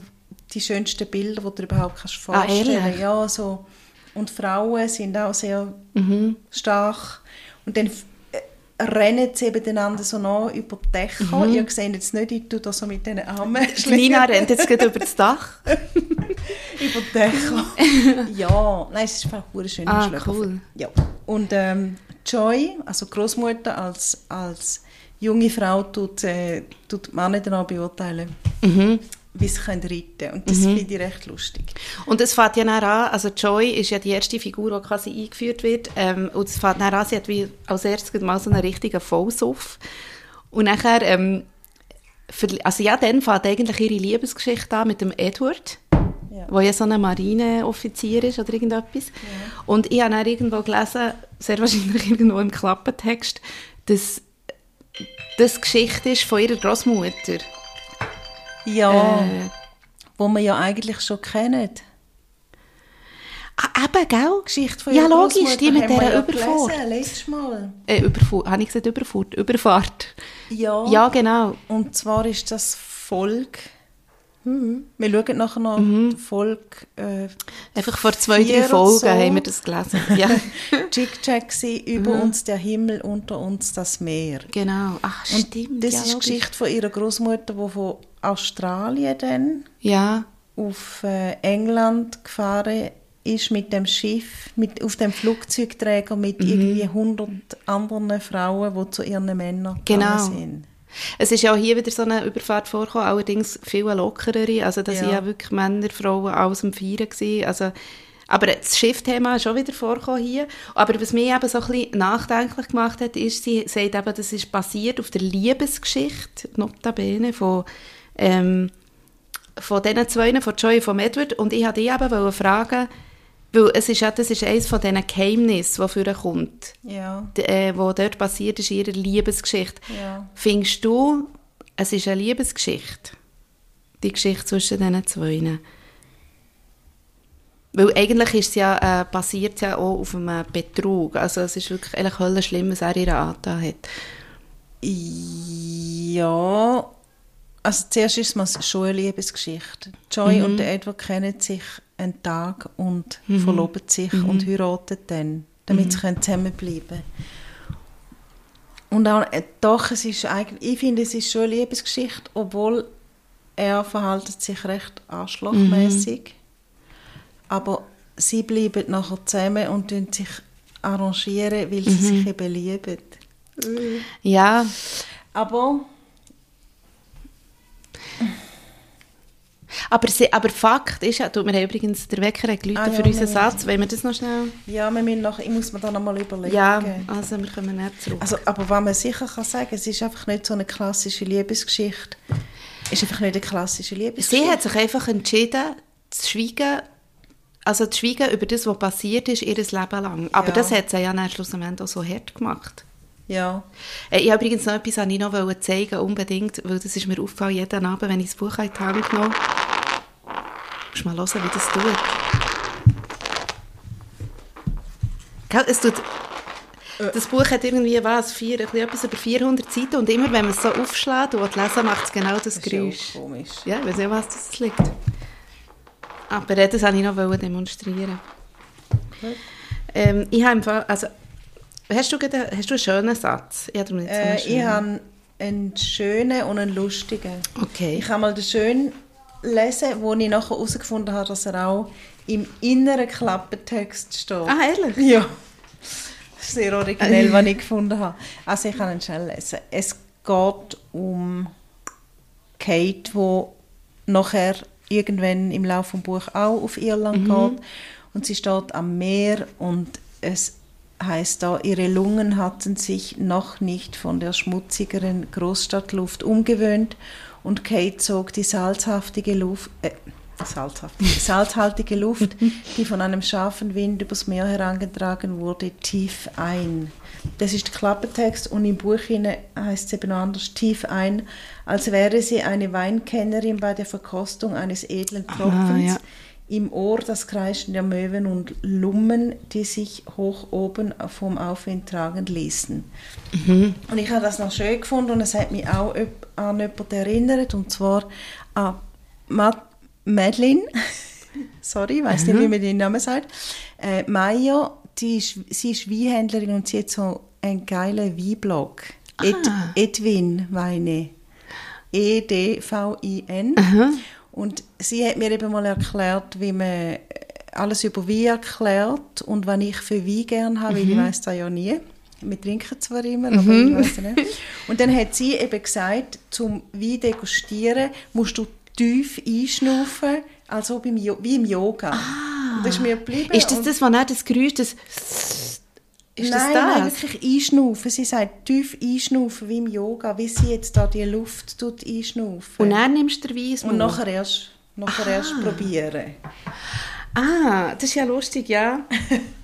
die schönsten Bilder, die du dir überhaupt kannst
Mhm. Ah,
vorstellen
ehrlich?
Ja, so. Und Frauen sind auch sehr
Mhm.
stark. Und dann äh, rennen sie eben einander so nah über die Dächer. Ihr seht jetzt nicht, ich tue da so mit den Armen
Nina rennt jetzt gerade über das Dach.
über die Dächer. ja, nein, es ist einfach eine schöne
Ah, cool.
Ja. Und ähm, Joy, also Großmutter als, als junge Frau, tut, äh, tut Männer danach beurteilen.
Mhm.
Wie sie können reiten Und das
Mhm.
finde ich recht lustig.
Und es fängt ja dann an, also Joy ist ja die erste Figur, die quasi eingeführt wird. Ähm, und es fängt dann an, sie hat wie als erstes mal so einen richtigen Vollsuff. Und nachher, ähm, verli- also ja, dann fängt eigentlich ihre Liebesgeschichte an mit dem Edward,
Ja.
der ja so ein Marineoffizier ist oder irgendetwas. Und ich habe dann irgendwo gelesen, sehr wahrscheinlich irgendwo im Klappentext, dass das Geschichte ist von ihrer Großmutter.
Ja,
Äh,
wo wir ja eigentlich schon kennen.
ah, eben, gell?
Geschichte von
Ja, logisch, die mit dieser
ja
Überfahrt.
gelesen, letztes Mal.
Äh, Überfahrt. Habe ich gesagt Überfahrt? Überfahrt.
Ja.
Ja, genau.
Und zwar ist das Folge. Wir schauen nachher noch
Mhm.
die Folge. Äh,
Einfach vor zwei, drei Folgen
so.
haben wir das gelesen. Ja,
Chick Jack gsi, über
Mhm.
uns der Himmel, unter uns das Meer.
genau. Ach,
Und
stimmt.
das
ja,
ist die. Geschichte von ihrer Großmutter, die von Australien dann
Ja,
auf äh, England gefahren ist mit dem Schiff, mit, auf dem Flugzeugträger mit
Mhm.
irgendwie 100 anderen Frauen, die zu ihren Männern
Genau.
sind.
Es ist ja auch hier wieder so eine Überfahrt vorgekommen, allerdings viel lockerere. Also, da
Ja.
sind ja wirklich Männer, Frauen, alles am Feiern gewesen. Also, aber das Schiffthema ist auch wieder vorgekommen hier. Aber was mich eben so ein bisschen nachdenklich gemacht hat, ist, sie sagt eben, das ist basiert auf der Liebesgeschichte, notabene, von, ähm, von diesen zwei, von Joy und von Edward. Und ich wollte eben fragen, weil es ist ja, das ist eines von diesen Geheimnissen, das vorher kommt,
Ja,
d- äh, wo dort passiert ist, in ihrer Liebesgeschichte.
ja.
Findest du, es ist eine Liebesgeschichte? Die Geschichte zwischen diesen zwei? Weil eigentlich ist es ja, äh, basiert ja auch auf einem Betrug. Also es ist wirklich eigentlich höllisch schlimm, was er ihr angetan hat.
Ja, also zuerst ist es schon eine Liebesgeschichte. Joy
Mhm.
und der Edward kennen sich einen Tag und verloben sich
Mhm.
und heiraten dann, damit sie können zusammenbleiben Und auch, äh, doch, es ist eigentlich, ich finde, es ist schon eine Liebesgeschichte, obwohl er verhaltet sich recht arschlochmäßig. Aber sie bleiben nachher zusammen und sich arrangieren, weil sie
Mhm.
sich eben lieben.
Ja,
Aber
aber, sie, aber Fakt ist ja, tut mir übrigens der Wecker hat geläutet
Ah, ja,
für unseren
wir
Satz. Wollen wir das noch schnell?
Ja, wir müssen noch, ich muss mir da noch mal überlegen.
Ja, also wir kommen nicht zurück.
Also, aber was man sicher kann sagen, es ist einfach nicht so eine klassische Liebesgeschichte. Es ist einfach nicht eine klassische Liebesgeschichte.
Sie hat sich einfach entschieden, zu schweigen, also zu schweigen über das, was passiert ist, ihr Leben lang. Aber
Ja.
das hat sie ja dann schlussendlich auch so hart gemacht.
Ja.
Äh, Ich habe übrigens noch etwas, noch wollte zeigen unbedingt, weil das ist mir aufgefallen, jeden Abend, wenn ich das Buch in die Hand genommen Musst mal hören, wie das tut. Gell, es tut... Das Buch hat irgendwie was, vier, etwas über 400 Seiten und immer, wenn man es so aufschlägt und lesen, macht es genau das,
Das ist ja
Geräusch.
auch komisch.
Ja, ich weiß nicht, was das liegt. Aber äh, das wollte ich noch demonstrieren. Ähm, ich habe im Fall, also, hast du, hast du einen schönen Satz? Ich habe
Äh, ich
schönen.
habe einen schönen und einen lustigen.
Okay.
Ich habe mal den schönen lesen, wo ich nachher herausgefunden habe, dass er auch im inneren Klappentext steht.
Ah, ehrlich?
Ja. Sehr originell, was ich gefunden habe. Also ich kann ihn schnell lesen. Es geht um Kate, die nachher irgendwann im Laufe des Buch auch auf Irland geht. Und sie steht am Meer und es heißt da, ihre Lungen hatten sich noch nicht von der schmutzigeren Großstadtluft umgewöhnt und Kate zog die salzhaftige Luft, äh, salzhaftige, salzhaltige Luft, die von einem scharfen Wind übers Meer herangetragen wurde, tief ein. Das ist der Klappentext und im Buch heißt es eben anders, tief ein, als wäre sie eine Weinkennerin bei der Verkostung eines edlen Tropfens,
ja.
Im Ohr das Kreischen der Möwen und Lummen, die sich hoch oben vom Aufwind tragen ließen. Und ich habe das noch schön gefunden und es hat mich auch an jemanden erinnert, und zwar an Ma Madeline. Sorry, ich weiß nicht, wie man den Namen sagt. Äh, Maya, die ist, sie ist Weinhändlerin und sie hat so einen geilen Weinblog. Ed, Edwin Weine. E E-D-V-I-N. Und sie hat mir eben mal erklärt, wie man alles über Wein erklärt und was ich für Wein gerne habe, weil ich weiß das ja nie. Wir trinken zwar immer, aber ich weiß nicht. Und dann hat sie eben gesagt, zum Wein degustieren musst du tief einschnaufen, also wie im Yoga. Ah. Und das ist mir geblieben.
Ist das das, was nicht das Geräusch, das...
Ist nein, das das? nein, wirklich einschnaufen. Sie sagt tief einschnaufen wie im Yoga, wie sie jetzt da die Luft tut einschnaufen.
Und dann nimmst du den Weissmund?
Und nachher erst, nachher erst probieren.
Ah, das ist ja lustig, ja.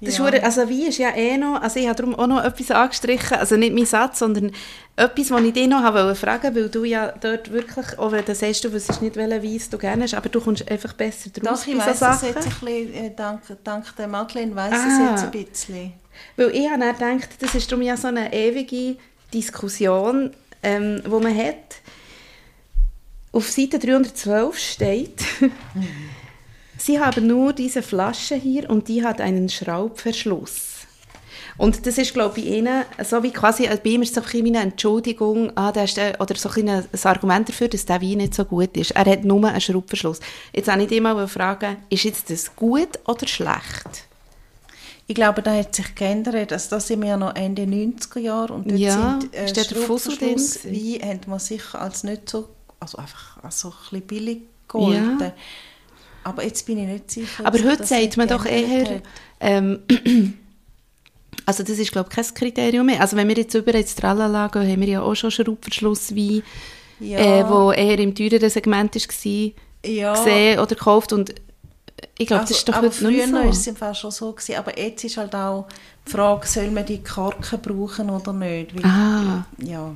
Das ja. ist, also wie ist ja eh noch, also ich habe darum auch noch etwas angestrichen, also nicht mein Satz, sondern etwas, was ich dich noch habe fragen weil du ja dort wirklich, auch wenn du sagst, du wüsstest nicht, welchen Weiss du gerne hast, aber du kommst einfach besser draus
Doch, ich weiss es jetzt ein bisschen, äh, dank, dank der Madeleine weiss ah. es jetzt ein bisschen.
Weil ich habe dann gedacht, das ist darum ja so eine ewige Diskussion, ähm, wo man hat, auf Seite 312 steht, Sie haben nur diese Flasche hier und die hat einen Schraubverschluss. Und das ist, glaube ich, Ihnen, so wie quasi, bei ihm ist so ein eine Entschuldigung, ah, der ist der, oder so ein, ein Argument dafür, dass der Wein nicht so gut ist. Er hat nur einen Schraubverschluss. Jetzt habe ich dich mal fragen, ist jetzt das gut oder schlecht?
Ich glaube, da hat sich geändert. Also da sind wir ja noch Ende 90er Jahre und dort
ja,
sind äh, Schraubverschluss Wein hat man sicher als nicht so, also einfach als so ein bisschen billig gehalten. Ja. Aber jetzt bin ich nicht sicher.
Aber heute sagt man doch eher, ähm, also das ist glaube ich kein Kriterium mehr. Also wenn wir jetzt über ins Tralala gehen, haben wir ja auch schon Schraubverschlusswein, ja. äh, wo eher im teureren Segment war, ja. gesehen oder gekauft und ich glaube, also, das ist doch
aber heute früher war es im Fall schon so gewesen, aber jetzt ist halt auch die Frage, soll man die Korken brauchen oder nicht? Weil,
ah.
Ja,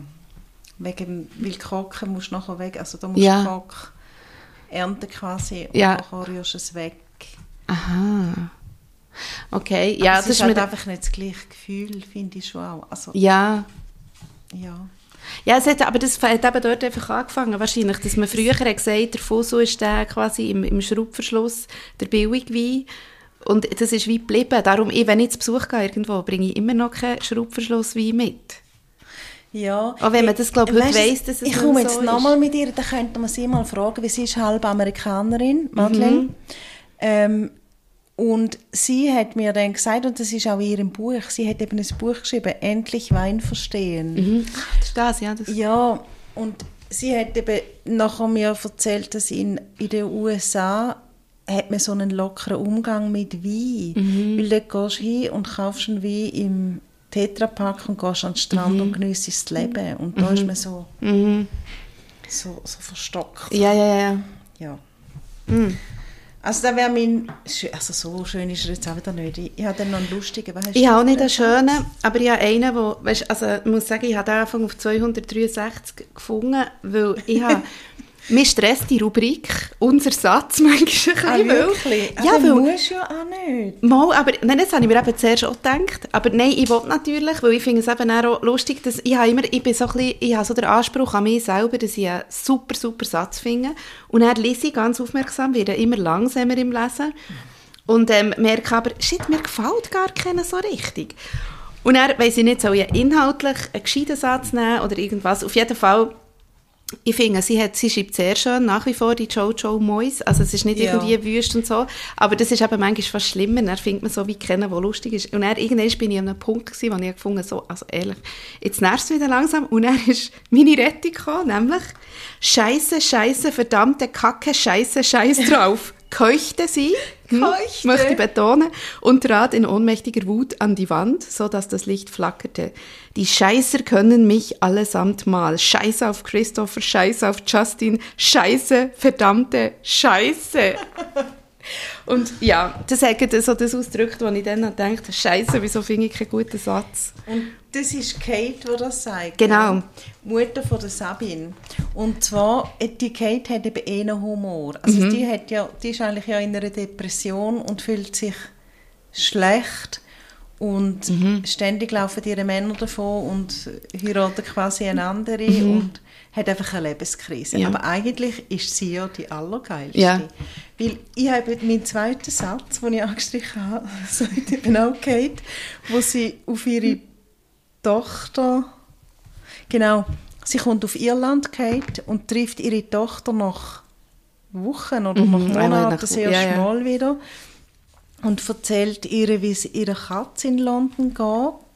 wegen, weil Korken musst du nachher weg, also da musst ja. Korken ernten quasi
ja.
und nachher rührst du es weg.
Aha. Okay, ja,
das ist halt einfach nicht das gleiche Gefühl, finde ich schon auch. Also,
ja.
Ja.
Ja, es hat, aber das hat eben dort einfach angefangen, wahrscheinlich, dass man früher hat gesagt der Fuso ist der quasi im, im Schraubverschluss, der Billigwein. Und das ist wie geblieben. Darum, wenn ich zu Besuch gehe irgendwo, bringe ich immer noch keinen Schraubverschlusswein mit.
Ja.
Auch wenn man das, glaube ich, heute weiss, dass
es Ich komme jetzt so nochmal mit ihr, dann könnte man sie mal fragen, weil sie ist halb Amerikanerin, Madeleine. Mhm. Ähm, und sie hat mir dann gesagt, und das ist auch in ihrem Buch, sie hat eben ein Buch geschrieben, «Endlich Wein verstehen».
Mhm. Ach, das ist das, ja. Das
ja, und sie hat eben nachher mir erzählt, dass in, in den USA hat man so einen lockeren Umgang mit Wein. Mhm. Weil dort gehst du hin und kaufst einen Wein im Tetrapack und gehst an den Strand mhm. und genießt das Leben. Und da mhm. ist man so, mhm. so, so verstockt.
Ja, ja, ja.
ja. Mhm. Also da wäre mein, also so schön ist er jetzt auch wieder nicht. Ich, habe dann noch einen lustigen.
Ich habe auch nicht einen schönen, aber ich habe einen, wo, weißt, also ich muss sagen, ich habe den Anfang auf 263 gefunden, weil ich habe Mir stresst die Rubrik, unser Satz manchmal
ein bisschen. Ah, wirklich? Ja, also, weil, musst ja auch nicht.
Mal, aber nein, das habe ich mir eben zuerst auch gedacht. Aber nein, ich will natürlich, weil ich finde es eben auch lustig, dass ich habe immer, ich bin so ein bisschen, ich habe so den Anspruch an mich selber, dass ich einen super, super Satz finde. Und dann lese ich ganz aufmerksam, werde immer langsamer im Lesen. Und ähm, merke aber, shit, mir gefällt gar keiner so richtig. Und dann weiss ich nicht, soll ich inhaltlich einen gescheiten Satz nehmen oder irgendwas. Auf jeden Fall ich finde, sie, hat, sie schreibt sehr schön, nach wie vor, die Jojo Mois. Also es ist nicht ja. irgendwie wüst und so, aber das ist eben manchmal fast schlimmer. Dann findet man so wie kennen, was lustig ist. Und dann irgendwann bin ich an einem Punkt gewesen, wo ich gefunden so, also ehrlich, jetzt nervt es wieder langsam. Und dann ist meine Rettung gekommen, nämlich Scheiße, Scheiße, verdammte Kacke, Scheiße, Scheiß drauf. Keuchte sie, hm, Keuchte. möchte betonen, und trat in ohnmächtiger Wut an die Wand, so dass das Licht flackerte. Die Scheißer können mich allesamt mal. Scheiße auf Christopher, Scheiße auf Justin, Scheiße, verdammte Scheiße. Und ja, das hat so das ausgedrückt, wo ich dann dachte, Scheiße, wieso finde ich keinen guten Satz?
Und das ist Kate, die das sagt.
Genau.
Mutter von der Sabine. Und zwar, die Kate hat eben eh einen Humor. Also mhm. die, hat ja, die ist eigentlich ja in einer Depression und fühlt sich schlecht und mhm. ständig laufen ihre Männer davon und heiraten quasi eine andere mhm. und hat einfach eine Lebenskrise. Ja. Aber eigentlich ist sie ja die allergeilste.
Ja.
Weil ich habe meinen zweiten Satz, den ich angestrichen habe, sagt eben auch Kate, wo sie auf ihre Tochter, genau, sie kommt auf Irland, Kate, und trifft ihre Tochter nach Wochen oder mhm, nach Monaten erste ja, ja. Mal wieder und erzählt ihr, wie es ihrer Katze in London geht.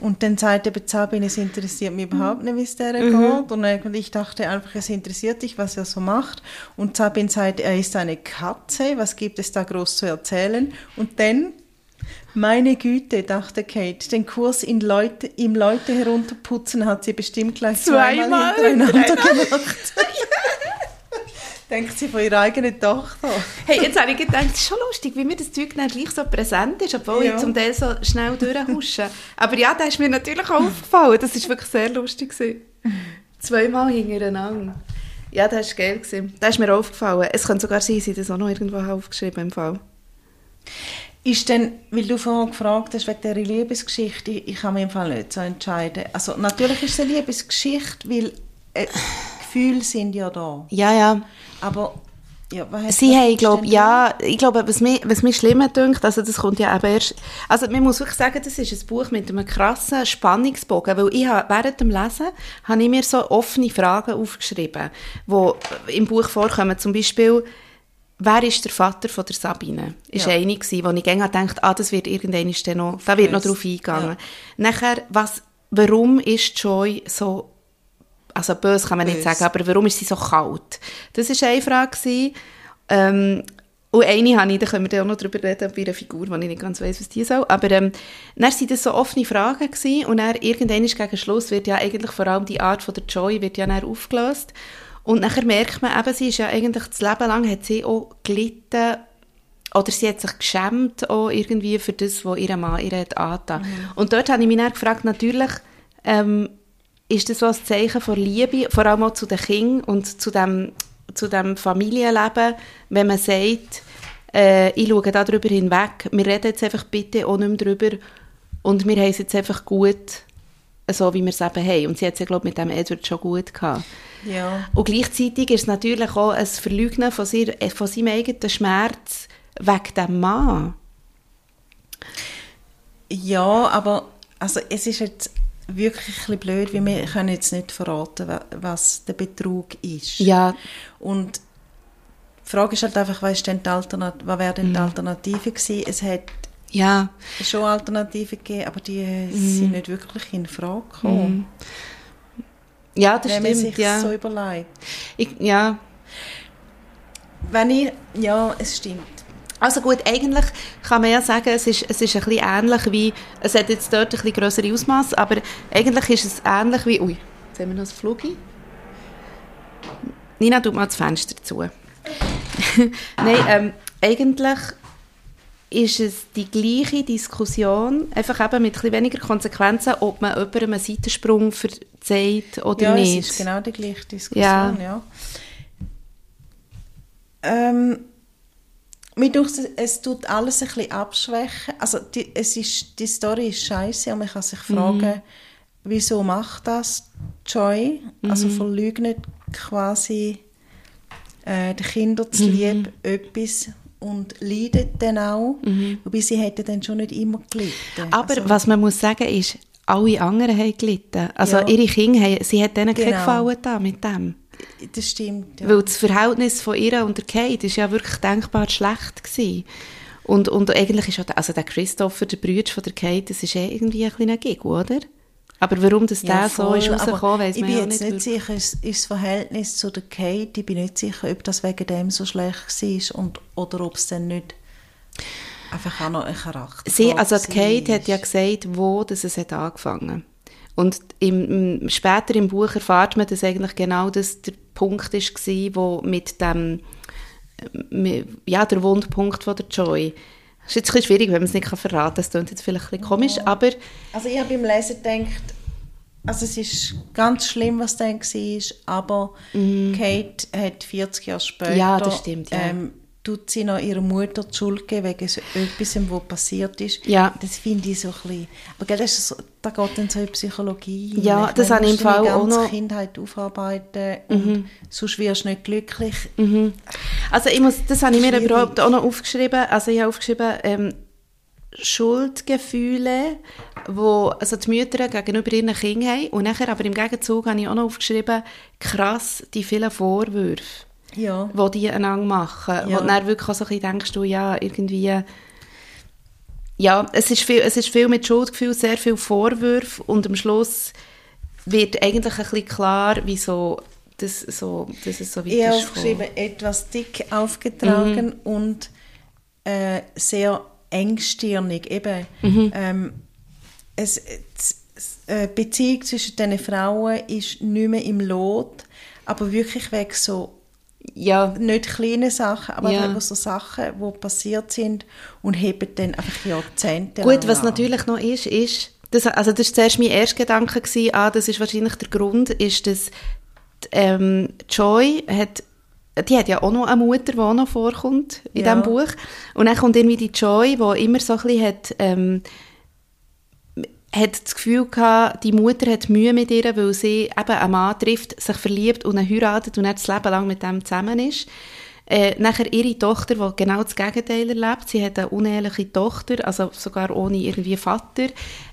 Und dann sagt eben Sabine, es interessiert mich überhaupt nicht, wie es der
Mhm.
geht. Und ich dachte einfach, es interessiert dich, was er so macht. Und Sabine sagt, er ist eine Katze, was gibt es da groß zu erzählen? Und dann, meine Güte, dachte Kate, den Kurs in Leute, im Leute herunterputzen hat sie bestimmt gleich zweimal,
Zweimal
hintereinander gemacht. Denkt sie von ihrer eigenen Tochter.
Hey, jetzt habe ich gedacht, es ist schon lustig, wie mir das Zeug dann gleich so präsent ist, obwohl
Ja.
ich zum Teil so schnell durchhusche. Aber ja, das ist mir natürlich auch aufgefallen. Das war wirklich sehr lustig. Gewesen. Zweimal hintereinander. Ja, das war geil. Gewesen. Das ist mir aufgefallen. Es könnte sogar sein, dass ich das auch noch irgendwo aufgeschrieben im Fall.
Ist denn, weil du vorhin gefragt hast, wegen dieser Liebesgeschichte, ich, ich kann mich im Fall nicht so entscheiden. Also natürlich ist es eine Liebesgeschichte, weil äh, Gefühle sind ja da.
Ja, ja.
Aber, ja,
Sie haben,
ist
glaub,
denn
ja, ich glaube, was mich, was mich schlimmer dünkt, also das kommt ja eben erst, also man muss wirklich sagen, das ist ein Buch mit einem krassen Spannungsbogen, weil ich habe, während dem Lesen habe ich mir so offene Fragen aufgeschrieben, die im Buch vorkommen, zum Beispiel, wer ist der Vater von der Sabine? Ist
Ja.
eine gewesen, wo ich gerne gedacht ah, das wird irgendwann noch, da wird noch drauf eingegangen. Nachher, was, warum ist Joy so also böse kann man nicht
Böse.
sagen, aber warum ist sie so kalt? Das war eine Frage. Ähm, und eine habe ich, da können wir dann auch noch drüber reden, bei einer Figur, wo ich nicht ganz weiss, was die soll. Aber ähm, dann waren das so offene Fragen gewesen, und dann irgendwann ist gegen Schluss wird ja eigentlich vor allem die Art von der Joy wird ja dann aufgelöst. Und nachher merkt man eben, sie ist ja eigentlich das Leben lang hat sie auch gelitten oder sie hat sich geschämt auch irgendwie für das, was ihr Mann ihr hat angetan. Und dort habe ich mich dann gefragt, natürlich, ähm, ist das so ein Zeichen von Liebe, vor allem auch zu den Kindern und zu dem, zu dem Familienleben, wenn man sagt, äh, ich schaue da drüber hinweg, wir reden jetzt einfach bitte auch nicht mehr drüber und wir haben es jetzt einfach gut, so wie wir es eben haben. Und sie hat es ja, glaube ich, mit dem Edward schon gut gehabt.
Ja.
Und gleichzeitig ist es natürlich auch ein Verleugnen von, sehr, äh, von seinem eigenen Schmerz wegen dem Mann.
Ja, aber also es ist jetzt wirklich ein bisschen blöd, weil wir können jetzt nicht verraten, wa- was der Betrug ist.
Ja,
Und die Frage ist halt einfach, was, denn die Alternat was wäre denn die Alternative gewesen? Es hat
ja.
schon Alternativen gegeben, aber die äh, sind nicht wirklich in Frage gekommen.
Ja, das
wenn man
stimmt,
sich
ja.
so überlegt.
Ich, ja.
Wenn ich, ja, es stimmt.
Also gut, eigentlich kann man ja sagen, es ist, es ist ein bisschen ähnlich wie, es hat jetzt dort ein bisschen grössere Ausmaß, aber eigentlich ist es ähnlich wie, ui, jetzt haben wir noch das Flugi. Nina, tut mal das Fenster zu. Nein, ähm, eigentlich ist es die gleiche Diskussion, einfach eben mit ein bisschen weniger Konsequenzen, ob man jemandem einen Seitensprung verzeiht oder
ja,
nicht.
es ist genau die gleiche Diskussion,
Ja.
ja. Ähm, mir denkt, es, tut alles ein bisschen abschwächen. Also die, es ist, die Story ist scheiße und man kann sich
Mhm.
fragen, wieso macht das Joy? Also
Mhm.
verleugnet quasi äh, den Kindern
Mhm.
zu lieb etwas und leidet dann auch. Wobei sie hätten dann schon nicht immer gelitten.
Mhm. Aber
also,
was man muss sagen ist, alle anderen haben gelitten. Also
Ja.
ihre Kinder, haben, sie hat denen keinen
Genau.
Gefallen da mit dem.
Das stimmt. Ja.
Weil das Verhältnis von ihr und der Kate ist ja wirklich denkbar schlecht gewesen. Und, und eigentlich ist auch der, also der Christopher, der Bruder von der Kate, das ist eh irgendwie ein kleiner Gig, oder? Aber warum das der so ist rausgekommen, weiss
Ich
man
bin
ja
jetzt
nicht.
nicht
wirklich.
sicher, ist, ist das Verhältnis zu der Kate, ich bin nicht sicher, ob das wegen dem so schlecht war und, oder ob es dann nicht einfach auch noch ein Charakter
Sie, also die Kate hat ja gesagt, wo das es hat angefangen. Und im, später im Buch erfahrt man, dass eigentlich genau das der Punkt ist, war, wo mit dem, mit, ja, der Wundpunkt von der Joy. Das ist jetzt ein bisschen schwierig, wenn man es nicht verraten kann. Das klingt jetzt vielleicht ein bisschen komisch, aber
Also ich habe beim Lesen gedacht, also es ist ganz schlimm, was dann war, aber Kate hat 40 Jahre später.
Ja, das stimmt, ja.
ähm, tut sie noch ihrer Mutter die Schuld geben, wegen so etwas, was passiert ist.
Ja.
Das finde ich so ein bisschen... Aber gell, das ist so, da geht dann so in Psychologie.
Ja,
Ich
das habe ich im Fall auch noch- Mhm.
Kindheit aufarbeiten und sonst wirst du nicht glücklich.
Also ich muss, das habe ich mir überhaupt auch noch aufgeschrieben. Also ich habe aufgeschrieben, ähm, Schuldgefühle, wo also die Mütter gegenüber ihren Kindern haben. Und nachher aber im Gegenzug habe ich auch noch aufgeschrieben, krass, die vielen Vorwürfe,
Ja.
die die einander machen.
Ja.
Wo du dann wirklich auch so ein bisschen denkst, du, ja, irgendwie... ja, es ist, viel, es ist viel mit Schuldgefühl, sehr viel Vorwürfe und am Schluss wird eigentlich ein bisschen klar, wieso das so, dass es so weit
Ich habe
ist gekommen.
aufgeschrieben, etwas dick aufgetragen und äh, sehr engstirnig. Eben, ähm, es, es, äh, die Beziehung zwischen diesen Frauen ist nicht mehr im Lot, aber wirklich wegen so
Ja,
nicht kleine Sachen, aber
Ja.
so Sachen, die passiert sind und heben dann einfach Jahrzehnte
Gut, was
an.
natürlich noch ist, ist, das, also das war zuerst mein erster Gedanke, gewesen, ah, das ist wahrscheinlich der Grund, ist, dass die, ähm, Joy hat, die hat ja auch noch eine Mutter, die auch noch vorkommt in
Ja.
diesem Buch. Und dann kommt irgendwie die Joy, die immer so ein bisschen hat, ähm, hat das Gefühl gehabt, die Mutter hat Mühe mit ihr, weil sie eben einen Mann trifft, sich verliebt und ihn heiratet und dann das Leben lang mit dem zusammen ist. Äh, nachher ihre Tochter, die genau das Gegenteil erlebt. Sie hat eine uneheliche Tochter, also sogar ohne irgendwie Vater,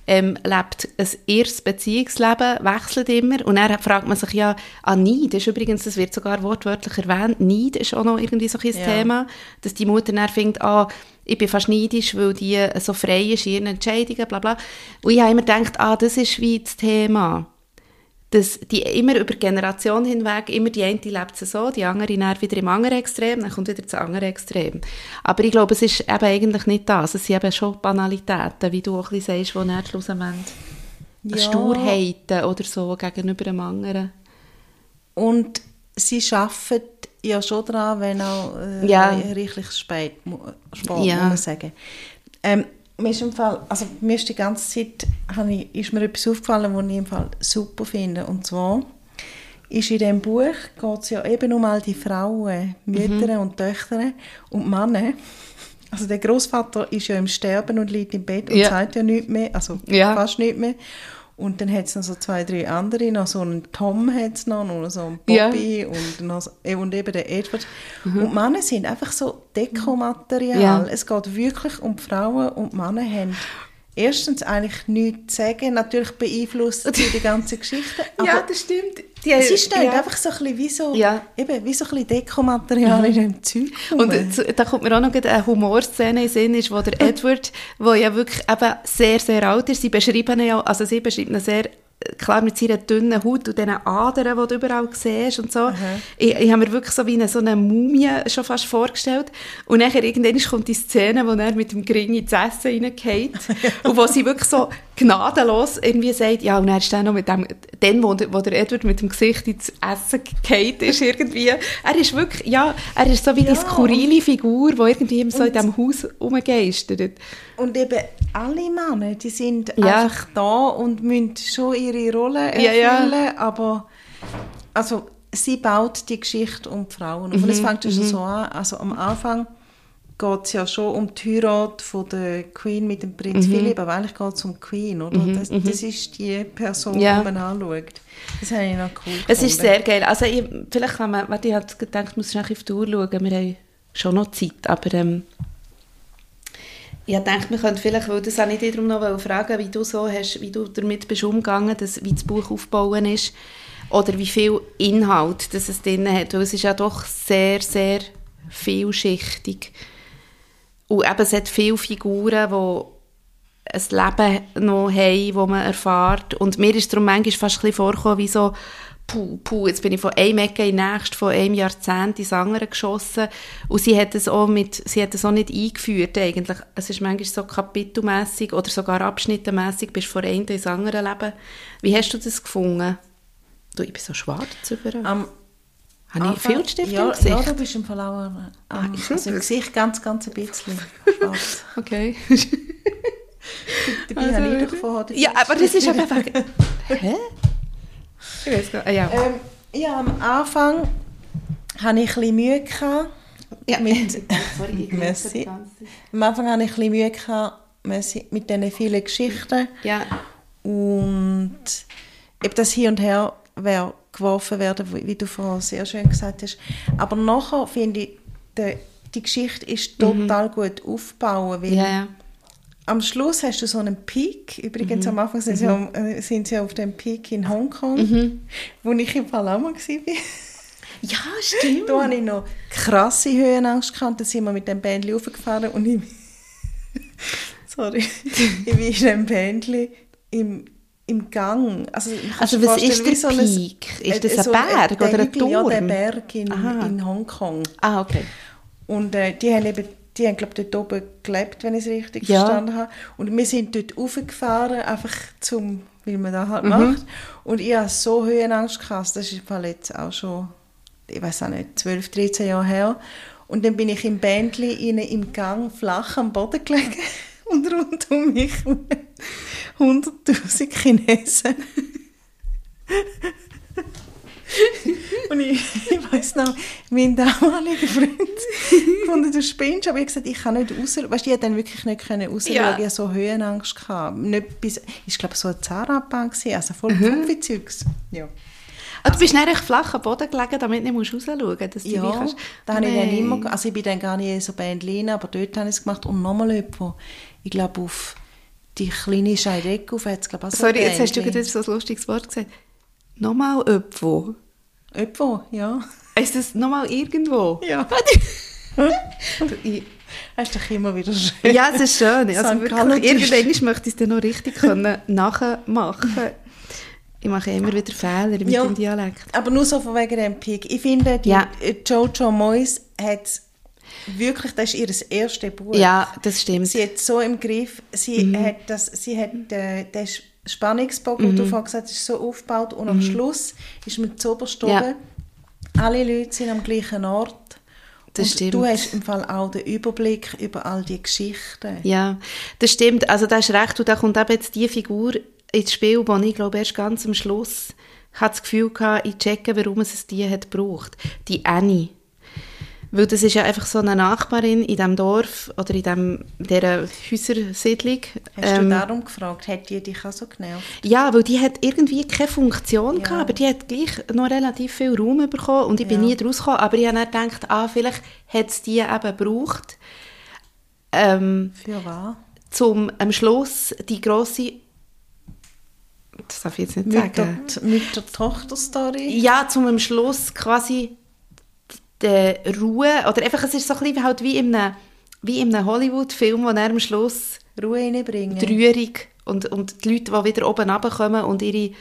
ähm, lebt ein erstes Beziehungsleben, wechselt immer. Und dann fragt man sich ja, ah, Neid ist übrigens, das wird sogar wortwörtlich erwähnt, Neid ist auch noch irgendwie so ein
Ja.
Thema, dass die Mutter dann findet, ah, ich bin fast neidisch, weil die so frei ist in ihren Entscheidungen, bla bla. Und ich habe immer gedacht, ah, das ist wie das Thema. Dass die immer über Generationen hinweg, immer die eine lebt so, die andere dann wieder im anderen Extrem, dann kommt wieder das andere Extrem. Aber ich glaube, es ist eben eigentlich nicht das. Es sind eben schon Banalitäten, wie du auch ein bisschen sagst, die dann schlussendlich
Ja.
Sturheiten oder so gegenüber dem anderen.
Und sie arbeiten ja schon daran, wenn auch äh,
Ja.
reichlich spät, spät
Ja.
muss man sagen. Ähm, mir ist im Fall, also mir ist die ganze Zeit, ich, ist mir etwas aufgefallen, was ich im Fall super finde. Und zwar ist in diesem Buch geht es ja eben um all die Frauen, Mütter und Töchter und Männer. Also der Großvater ist ja im Sterben und liegt im Bett und
Ja.
sagt ja nichts mehr, also
Ja.
fast nichts mehr. Und dann hat es noch so zwei, drei andere, noch so einen Tom hat es noch, noch so einen
Ja.
Bobby und, noch so, äh, und eben den Edward. Und die Männer sind einfach so Dekomaterial.
Mhm. Ja.
Es geht wirklich um die Frauen und Männer haben erstens eigentlich nichts zu sagen. Natürlich beeinflusst sie die ganze Geschichte. Aber
das stimmt.
sie stehen
ja.
einfach so ein bisschen wie so,
Ja.
eben, wie so ein bisschen Dekomaterial in dem Zeug.
Und äh, da kommt mir auch noch eine Humorszene in den Sinn, ist, wo der Edward, der ja wirklich eben sehr, sehr alt ist, sie beschreiben ja, also sie beschreiben ihn sehr klar mit seiner dünnen Haut und diesen Adern, die du überall siehst und so. Ich, ich habe mir wirklich so wie eine, so eine Mumie schon fast vorgestellt. Und nachher irgendwann kommt die Szene, wo er mit dem Gring ins Essen reingeht und wo sie wirklich so gnadenlos irgendwie sagt, ja, und er ist dann noch mit dem, dann, wo, wo der Edward mit dem Gesicht ins Essen geht, ist irgendwie, er ist wirklich, ja, er ist so wie die
Ja,
skurrile Figur, die irgendwie so in diesem Haus rumgeistert.
Und eben alle Männer, die sind
Ja.
einfach da und müssen schon ihre Rolle
Ja,
erfüllen,
ja.
aber also sie baut die Geschichte um die Frauen. Und es
Mhm,
fängt ja schon so an, also am Anfang geht es ja schon um die Heirat von der Queen mit dem Prinz
Mhm.
Philipp, aber eigentlich geht es um die Queen, oder? Das, das ist die Person,
Ja.
die man anschaut. Das habe ich noch cool
Es ist sehr geil. Also ich, vielleicht kann man, ich habe gedacht, ich muss schnell auf die Uhr schauen, wir haben schon noch Zeit, aber ähm, ich habe gedacht, wir könnten vielleicht, weil das auch nicht darum noch fragen, wie du so hast, wie du damit bist umgegangen, dass, wie das Buch aufbauen ist, oder wie viel Inhalt das es drin hat, weil es ist ja doch sehr, sehr vielschichtig. Und eben, es hat viele Figuren, die ein Leben noch haben, das man erfährt. Und mir ist darum manchmal fast ein bisschen vorgekommen, wie so, puh, puh, jetzt bin ich von einem Ecke in den nächsten, von einem Jahrzehnt ins andere geschossen. Und sie hat es auch, mit, sie hat es auch nicht eingeführt eigentlich. Es ist manchmal so kapitelmässig oder sogar abschnittenmässig, bist von einem ins andere Leben. Wie hast du das gefunden? Du, ich bin so schwarz über.
Am
Habe ich
Anfang-
Filzstift
ja,
im Gesicht?
Ja, du bist im Fall auch am,
ich
also im Gesicht ganz, ganz ein bisschen schwarz.
Okay.
Dabei habe ich doch vorher
ja, aber das ist aber einfach... Hä? Ich weiß gar nicht. Ja.
Ähm, ja, am Anfang hatte ich ein bisschen Mühe. Gehabt
Ja.
mit,
Sorry, ich Ganze.
am Anfang hatte ich ein bisschen Mühe gehabt, mit diesen vielen Geschichten.
Ja.
Und eben das Hier und Her wäre geworfen werden, wie du vorhin sehr schön gesagt hast. Aber nachher finde ich, die, die Geschichte ist total gut aufgebaut, weil
Ja,
am Schluss hast du so einen Peak. Übrigens, am Anfang sind, sie, am- äh, sind sie auf dem Peak in Hongkong, wo ich im mal war.
Ja, stimmt.
Da hatte ich noch krasse Höhenangst. Gehabt. Da sind wir mit dem Bändchen raufgefahren und ich sorry, ich bin in einem Bändchen im, im Gang. Also,
also was ist der so Peak? Ist das ein so Berg oder ein Turm?
Ja, der Berg in, in Hongkong.
Ah, okay.
Und äh, die haben eben die haben, glaube dort oben gelebt, wenn ich es richtig ja. verstanden habe. Und wir sind dort raufgefahren, einfach zum, wie man das halt mhm. macht. Und ich hatte so Höhenangst gehabt, das ist jetzt auch schon, ich weiß auch nicht, 12, 13 Jahre her. Und dann bin ich im Bändli im Gang flach am Boden gelegen und rund um mich 100'000 Chinesen. und ich, ich weiss noch, mein damaliger Freund gefunden, du spinnst, aber ich gesagt, ich kann nicht raus, weißt du, ich dann wirklich nicht können rausschauen, ja. ich so Höhenangst gehabt. Nicht bis, ich glaube so eine Zahnabbahn gewesen, also voll mhm. Zeugs. Ja.
Also, du bist nicht flach am Boden gelegen, damit du nicht rausschauen musst, dass du
Ja, kannst. da habe ich dann immer, also ich bin dann gar nicht so Bändlein, aber dort habe ich es gemacht und nochmal jemand, ich glaube auf die kleine Scheidecke auf, hat es glaube ich
Sorry, jetzt hast du gerade so ein lustiges Wort gesagt. Nochmal jemand?
Jemand, ja.
Ist das nochmal irgendwo?
Ja. das ist doch immer wieder schön.
Ja, es ist schön. Also wirklich, irgendwann möchte ich es dann noch richtig können nachmachen Ich mache immer wieder Fehler mit ja, dem Dialekt.
Aber nur so von wegen dem Peak. Ich finde, die ja. Jojo Moyes hat wirklich, das ist ihr erstes Buch.
Ja, das stimmt.
Sie hat so im Griff, sie mhm. hat das, sie hat äh, den Spannungsbogen, mhm. du vorhin gesagt hast, ist so aufgebaut und mhm. am Schluss ist man zu oberst ja. Alle Leute sind am gleichen Ort. Das und stimmt. Du hast im Fall auch den Überblick über all die Geschichten.
Ja, das stimmt. Also da ist recht. Und da kommt eben jetzt die Figur ins Spiel, wo ich glaube erst ganz am Schluss hat das Gefühl gehabt, ich checke, warum es die hat gebraucht. Die Annie. Weil das ist ja einfach so eine Nachbarin in diesem Dorf oder in dem, dieser Häusersiedlung.
Hast ähm, du darum gefragt, hat die dich auch so genervt?
Ja, weil die hat irgendwie keine Funktion ja. gehabt, aber die hat gleich noch relativ viel Raum bekommen und ich bin nie draus gekommen, aber ich habe dann gedacht, ah, vielleicht hat es die eben gebraucht. Ähm,
Für was?
Zum am Schluss die grosse das darf ich jetzt nicht mit sagen.
Der, mit der Tochter-Story?
Ja, zum am Schluss quasi die Ruhe, oder einfach, es ist so ein bisschen halt wie in einem, wie in einem Hollywood-Film, wo er am Schluss
Ruhe reinbringen.
Die Rührung und, und die Leute, die wieder oben runterkommen und ihre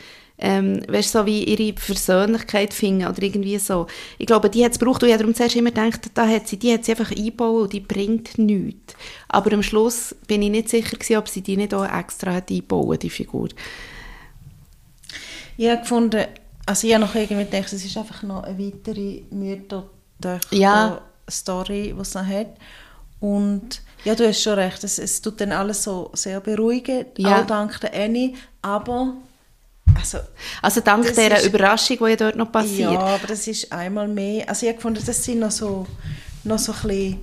ähm, weißt, so wie ihre Persönlichkeit finden oder irgendwie so. Ich glaube, die hat es gebraucht und ich habe darum zuerst immer gedacht, da hat sie, die hat sie einfach eingebaut und die bringt nichts. Aber am Schluss bin ich nicht sicher gewesen, ob sie die nicht auch extra hat eingebaut, die Figur.
Ich habe gefunden, also ich habe noch irgendwie gedacht, es ist einfach noch eine weitere Mütter durch
ja.
die Story, die es noch hat. Und ja, du hast schon recht, es, es tut dann alles so sehr beruhigen, ja. auch dank der Annie, aber also,
also dank dieser ist, Überraschung, die ja dort noch passiert.
Ja, aber das ist einmal mehr, also ich gefunden, das sind noch so, noch so ein bisschen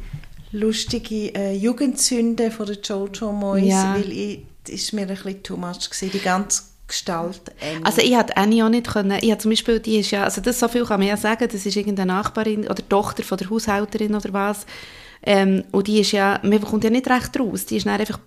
lustige äh, Jugendsünde von der Jojo Moyes, ja. weil ich, das ist mir ein bisschen too much gewesen, die ganze Gestalt
Annie. Also ich hätte Annie auch nicht können, ich zum Beispiel, die ist ja, also das so viel kann man ja sagen, das ist irgendeine Nachbarin oder Tochter von der Haushälterin oder was, ähm, und die ist ja, man kommt ja nicht recht raus, die ist dann einfach,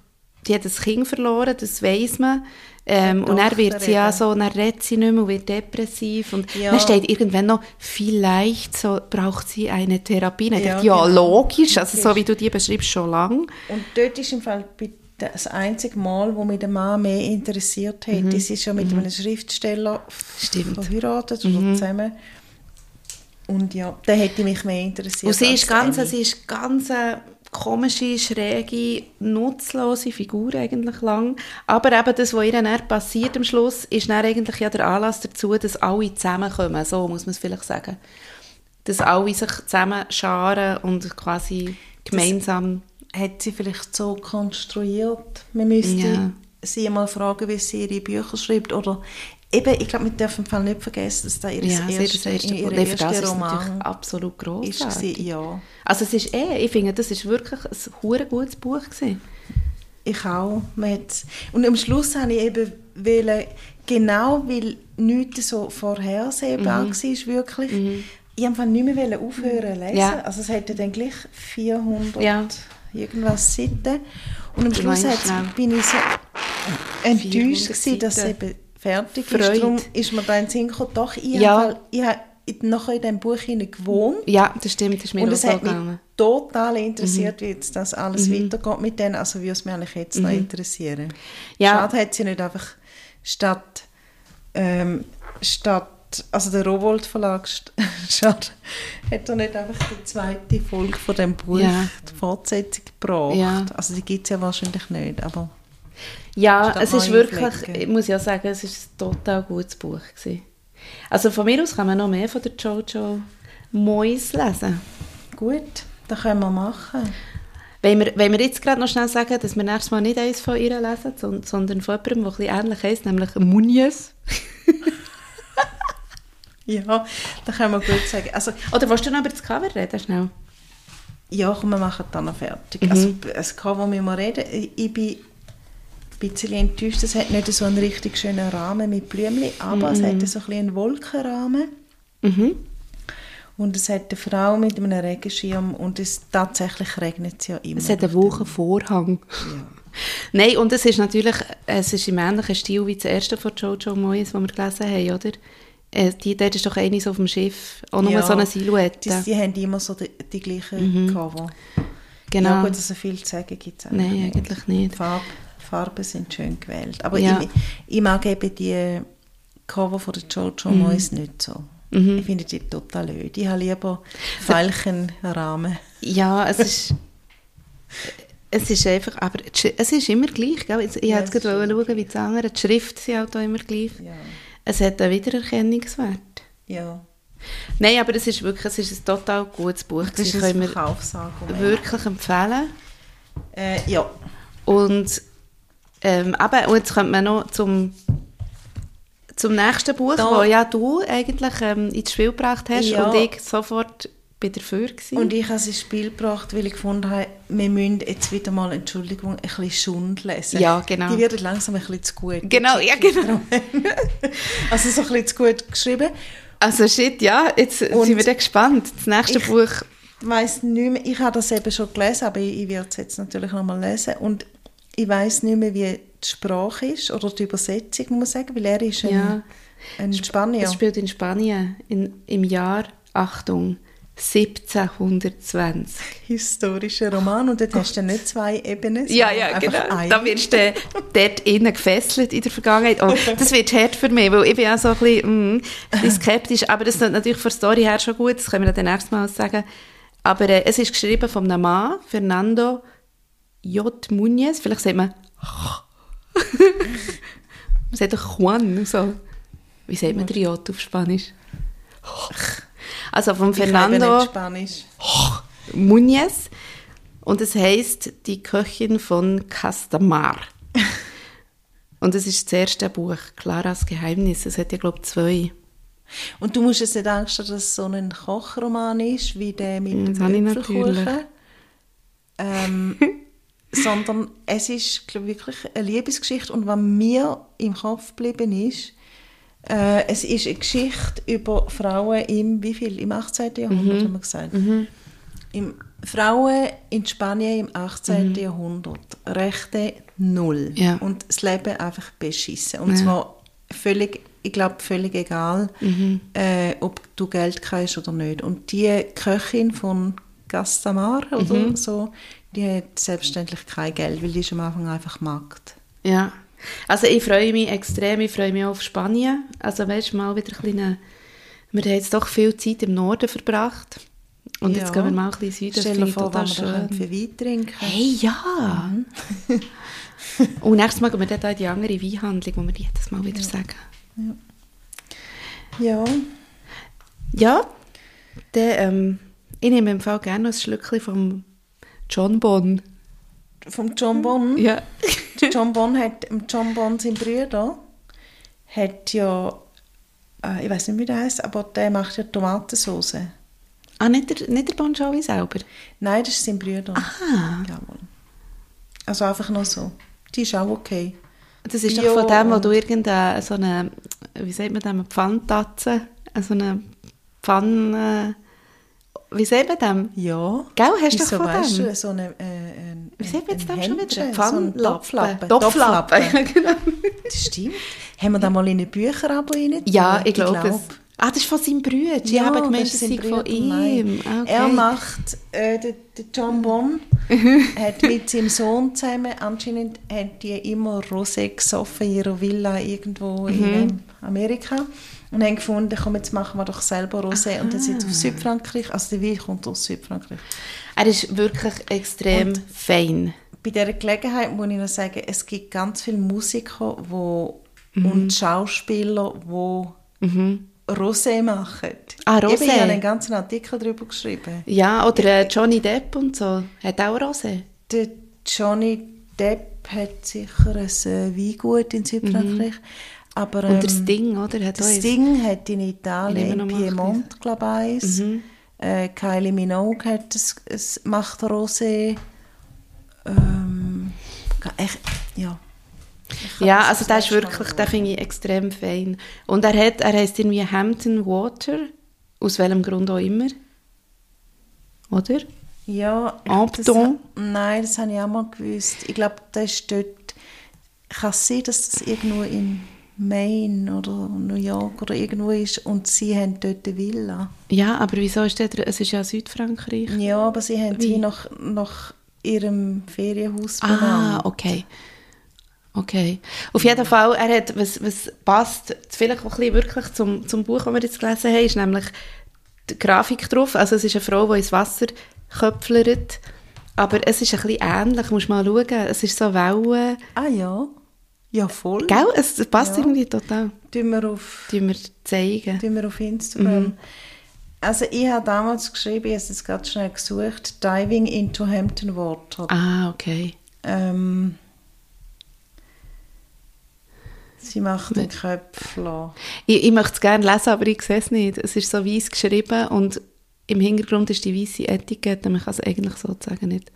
die hat ein Kind verloren, das weiß man, ähm, und dann wird sie ja so, dann redet sie nicht mehr und wird depressiv und ja. dann steht irgendwann noch, vielleicht so braucht sie eine Therapie. Ja, dachte, ja genau. logisch, also so wie du die beschreibst, schon lange.
Und dort ist im Fall bei das einzige Mal, wo mich der Mann mehr interessiert hat, mhm. das ist ja mit mhm. einem Schriftsteller
Stimmt.
verheiratet oder mhm. zusammen. Und ja, der hätte mich mehr interessiert.
Und sie ist ganz, sie ist ganz eine komische, schräge, nutzlose Figur eigentlich lang. Aber eben das, was ihr dann passiert am Schluss, ist dann eigentlich ja der Anlass dazu, dass alle zusammenkommen. So muss man es vielleicht sagen. Dass alle sich zusammen scharen und quasi gemeinsam
hat sie vielleicht so konstruiert. Man müsste ja. sie mal fragen, wie sie ihre Bücher schreibt. Oder eben, ich glaube, wir dürfen Fall nicht vergessen, dass da ihr
ja, erste, erste, ihr erste Roman
absolut großartig. Ja.
Also es ist eh, ich finde, das ist wirklich ein gutes Buch gewesen.
Ich auch. Und am Schluss habe ich eben wollen, genau weil nichts so vorhersehbar mhm. war, wirklich, mhm. ich einfach nicht mehr aufhören zu lesen. Ja. Also es hätte dann gleich 400... Ja irgendwas Seiten. Und am Schluss bin ich so enttäuscht gewesen, dass es eben fertig Freude. ist. Darum ist mir da in Sinn gekommen, doch, ich, ja. habe, in- nachher in diesem Buch gewohnt.
Ja, das stimmt, das ist mir
Und es hat mich
gegangen.
total interessiert, wie jetzt das alles weitergeht mit denen. Also wie es mich eigentlich jetzt noch interessieren.
Ja.
Schade hat sie nicht einfach statt, ähm, statt also der Rowold Verlag hat er nicht einfach die zweite Folge von dem Buch,
Ja.
die Fortsetzung gebracht.
Ja.
Also die gibt es ja wahrscheinlich nicht, aber
Ja, es ist wirklich,
Flecken.
ich muss ja sagen, es ist ein total gutes Buch gewesen. Also von mir aus kann man noch mehr von der Jojo Moyes lesen.
gut, das können wir machen.
Wenn wir, wenn wir jetzt gerade noch schnell sagen, dass wir nächstes Mal nicht eins von ihr lesen, son- sondern von jemandem, der ein bisschen ähnlich heisst, nämlich Munies.
Ja, das können wir gut sagen. Also
Oder willst du noch über das Cover reden, schnell?
Ja, komm, wir machen dann noch fertig.
Mhm.
Also, kann, wo wir mal reden, ich- bin ein bisschen enttäuscht, es hat nicht so einen richtig schönen Rahmen mit Blümchen, aber es hat so ein bisschen einen Wolkenrahmen
Mhm.
und es hat eine Frau mit einem Regenschirm und es tatsächlich regnet es ja immer.
Es hat einen Wochenvorhang. Nein, und es ist natürlich, es ist im ähnlichen Stil wie das erste von Jojo Moyes, das wir gelesen haben, oder? Äh, Die, dort ist doch eine so auf dem Schiff, auch nur
Ja,
so eine Silhouette.
Die, die haben immer so die, die gleichen Cover.
genau.
Ja gut, also viel zu sagen gibt es
Nein,
nicht.
eigentlich nicht.
Die Farb, Farben sind schön gewählt. Aber
Ja.
ich, ich mag eben die Cover von der Jojo
Mhm.
Moyes nicht so. Ich finde die total öd. Ich habe lieber Veilchenrahmen.
Ja, es ist. es ist einfach, aber es ist immer gleich, gell? Ich
Ja,
wollte
es
gerade schauen, wie die anderen. Die Schrift sind halt auch immer gleich.
Ja.
Es hat einen Wiedererkennungswert.
ja.
Nein, aber es ist wirklich, es ist ein total gutes Buch.
Das ist
können wir wirklich empfehlen.
Äh, ja.
Und, ähm, eben, und jetzt kommt man noch zum, zum nächsten Buch,
Da-
wo ja du eigentlich ähm, ins Spiel gebracht hast
Ja.
und ich sofort bei dafür gewesen.
Und ich habe es ins Spiel gebracht, weil ich gefunden habe, wir müssen jetzt wieder mal, Entschuldigung, ein bisschen Schund lesen.
Ja, genau.
Die werden langsam ein bisschen zu gut.
Genau, ja, genau.
Also so ein bisschen zu gut geschrieben.
Also shit, ja, jetzt
Und
sind wir dann gespannt. Das nächste
ich-
Buch,
Ich weiss nicht mehr, ich habe das eben schon gelesen, aber ich, ich werde es jetzt natürlich noch mal lesen. Und ich weiß nicht mehr, wie die Sprache ist oder die Übersetzung, muss man sagen, weil er ist ein,
Ja.
ein Spanier.
es spielt in Spanien in, im Jahr, Achtung, 1720.
historischer Roman und dort hast du nicht zwei Ebenen,
Ja, ja, genau.
eine.
Da wirst du dort innen gefesselt in der Vergangenheit. Und das wird hart für mich, weil ich bin auch so ein bisschen, mm, ein bisschen skeptisch. Aber das ist natürlich von der Story her schon gut, das können wir dann nächstes Mal sagen. Aber äh, es ist geschrieben von einem Mann, Fernando J. Muñez. Vielleicht sagt man man sagt doch Juan, so. Wie sagt man der J auf Spanisch? Also von Fernando. Muñez und es heißt Die Köchin von Castamar. und es ist das erste Buch, Claras Geheimnis. Es hat ja, glaube ich, zwei.
Und du musst jetzt nicht Angst haben, dass es so ein Kochroman ist, wie der mit
Das
dem Äpfelkuchen. Ähm, sondern es ist glaub, ich, wirklich eine Liebesgeschichte und was mir im Kopf geblieben ist, äh, es ist eine Geschichte über Frauen im, wie viel, im 18. Jahrhundert, haben wir gesagt. Im, Frauen in Spanien im 18. Jahrhundert, Rechte null.
Ja.
Und das Leben einfach beschissen. Und
Ja.
zwar völlig, ich glaube, völlig egal, äh, ob du Geld kriegst oder nicht. Und die Köchin von Gastamar oder so, die hat selbstverständlich kein Geld, weil die ist am Anfang einfach Magd.
Ja. Also ich freue mich extrem, ich freue mich auch auf Spanien. Also weißt du, mal wieder ein kleiner... Wir haben jetzt doch viel Zeit im Norden verbracht. Und jetzt
Ja.
gehen wir mal ein bisschen in den Süden.
Stell dir vor, wenn wir für Wein trinken
Hey, ja! Und nächstes Mal gehen wir dann da in die andere Weinhandlung, wo wir jedes Mal wieder sagen.
Ja.
Ja, dann, ähm, ich nehme im Fall gerne noch ein Schlückchen vom John Bon.
Vom John Bon.
Ja.
John Bon hat, John Bon, sein Bruder, hat ja, äh, ich weiß nicht, wie der heißt, aber der macht ja Tomatensauce.
Ah, nicht der, nicht der Bon Jovi selber?
Nein, das ist sein Bruder.
Ah.
Jawohl. Also einfach noch so. Die ist auch okay.
Das ist
Bio
doch von dem, wo du irgendeine, so eine, wie sagt man das, eine Pfanntatze, äh, so eine Pfann, wie sagt man dem?
Ja.
Gell, hast du doch von
weißt
dem?
du, so eine, äh,
Wie sagt man jetzt dem schon wieder? Pfannlappen.
Topflappen.
Topflappen, ja, genau.
Das stimmt. Haben wir da mal in ein Bücherabo rein?
Ja, ich glaube es. Ah, das ist von seinem Bruder. Ich habe gemeint, das
ist
von ihm. Ah, Okay.
Er macht, äh, der, der John Bon hat mit seinem Sohn zusammen, anscheinend haben die immer Rosé gesoffen in ihrer Villa irgendwo in ähm, Amerika und haben gefunden, komm, jetzt machen wir doch selber Rosé und dann sind sie auf Südfrankreich, also der Wein kommt aus Südfrankreich.
Er ist wirklich extrem fein.
Bei dieser Gelegenheit muss ich noch sagen, es gibt ganz viele Musiker wo, und Schauspieler, die Rosé machen.
Ah, Rosé.
Ich habe einen ganzen Artikel darüber geschrieben.
Ja, oder äh, Johnny Depp und so. Hat auch Rosé.
Der Johnny Depp hat sicher ein äh, Weingut in Südfrankreich. Aber,
Und der
ähm,
Sting, oder? Hat
der. Sting hat in Italien, in Piemont, glaube ich, eins.
Mhm.
Äh, Kylie Minogue hat es, es macht Rosé. Ähm, echt, ja.
Ja, also der ist wirklich, den finde ich extrem fein. Und er hat, er heisst irgendwie Hampton Water, aus welchem Grund auch immer. Oder?
Ja,
Hampton?
Nein, das habe ich auch mal gewusst. Ich glaube, das ist dort. Kann es sein, dass das irgendwo in Maine oder New York oder irgendwo ist und sie haben dort eine Villa.
Ja, aber wieso ist der, es ist ja Südfrankreich.
Ja, aber sie haben sie nach, nach ihrem Ferienhaus
Ah,
benannt.
okay. Okay. Auf jeden Fall, er hat, was, was passt vielleicht auch ein bisschen wirklich zum, zum Buch, das wir jetzt gelesen haben, ist nämlich die Grafik drauf. Also es ist eine Frau, die ins Wasser köpflert. Aber es ist ein bisschen ähnlich, musst mal schauen. Es ist so Wellen.
Ah ja, ja voll.
Gell? Es passt
Ja.
irgendwie total.
Tun wir auf,
Die wir zeigen.
tun wir auf Instagram.
Mhm.
Also ich habe damals geschrieben, ich habe es gerade schnell gesucht, Diving into Hampton Water.
Ah, okay.
Ähm, sie macht den Köpfler.
Ich, ich möchte es gerne lesen, aber ich sehe es nicht. Es ist so weiss geschrieben und im Hintergrund ist die weiße Etikette. Man kann es eigentlich sozusagen nicht.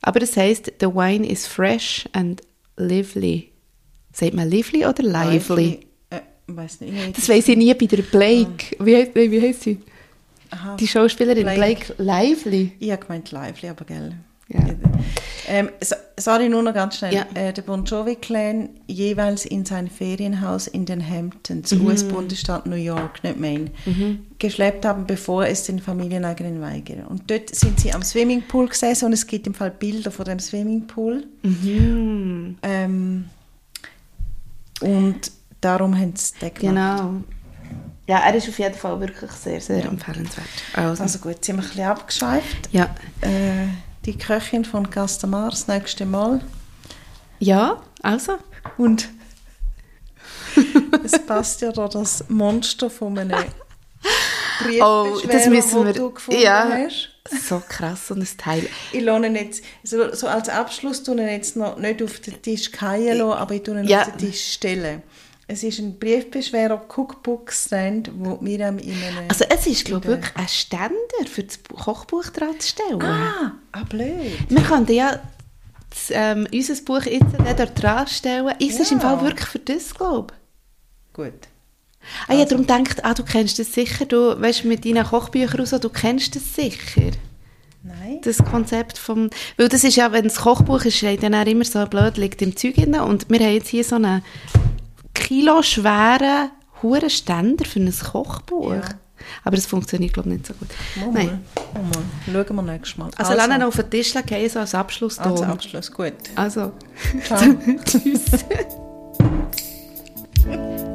Aber es heisst, the wine is fresh and lively. Sagt man lively oder lively?
Äh, weiß nicht. ich
Das weiss ich nie bei der Blake. Wie, heisst, wie heisst sie?
Aha.
Die Schauspielerin
Blake.
Blake, Lively.
Ich habe gemeint Lively, aber gell.
Ja.
Ähm, so, sorry, nur noch ganz schnell.
Ja.
Äh, der Bon Jovi-Clan jeweils in sein Ferienhaus in den Hamptons,
Mhm.
US-Bundesstaat New York, nicht Maine, geschleppt haben, bevor es den familieneigenen Wein ging. Und dort sind sie am Swimmingpool gesessen und es gibt im Fall Bilder von dem Swimmingpool.
Mhm.
Ähm, und darum haben sie den gemacht.
Genau. Ja, er ist auf jeden Fall wirklich sehr, sehr empfehlenswert. Also,
Also gut, sind wir ein bisschen abgeschweift.
ja.
Äh, die Köchin von Castamar das nächste Mal.
ja, also.
Und es passt ja da das Monster von einem
Oh, das müssen wir-
du gefunden
ja.
hast.
So krass, so ein Teil.
Ich lasse ihn jetzt, so, so als Abschluss tue ich ihn jetzt noch nicht auf den Tisch fallen lassen, aber ich tue ihn
Ja.
auf den Tisch stellen. Es ist ein Briefbeschwerer Cookbook-Stand, wo Miriam in einem...
Also es ist, glaube ich,
in
wirklich ein Ständer für das Bu- Kochbuch dran zu stellen.
Ah, ah, blöd.
Wir könnten ja das, ähm, unser Buch jetzt dort dran stellen. Ist es
Ja.
im Fall wirklich für das, glaube ich?
Gut.
Ah, ich habe darum gedacht, ah, du kennst das sicher, du weißt mit deinen Kochbüchern und so, du kennst das sicher.
Nein.
Das Konzept vom, weil das ist ja, wenn es Kochbuch ist, steht dann auch immer so blöd, liegt im Zeug drin. Und wir haben jetzt hier so einen kiloschweren hohen Ständer für ein Kochbuch.
Ja.
Aber das funktioniert, glaube ich, nicht so gut.
Mal,
Nein.
mal. mal. Schauen wir nächstes Mal.
Also, lass ihn auf den Tisch legen, so als Abschluss.
als Abschluss. Gut.
Also,
Ciao.
tschüss.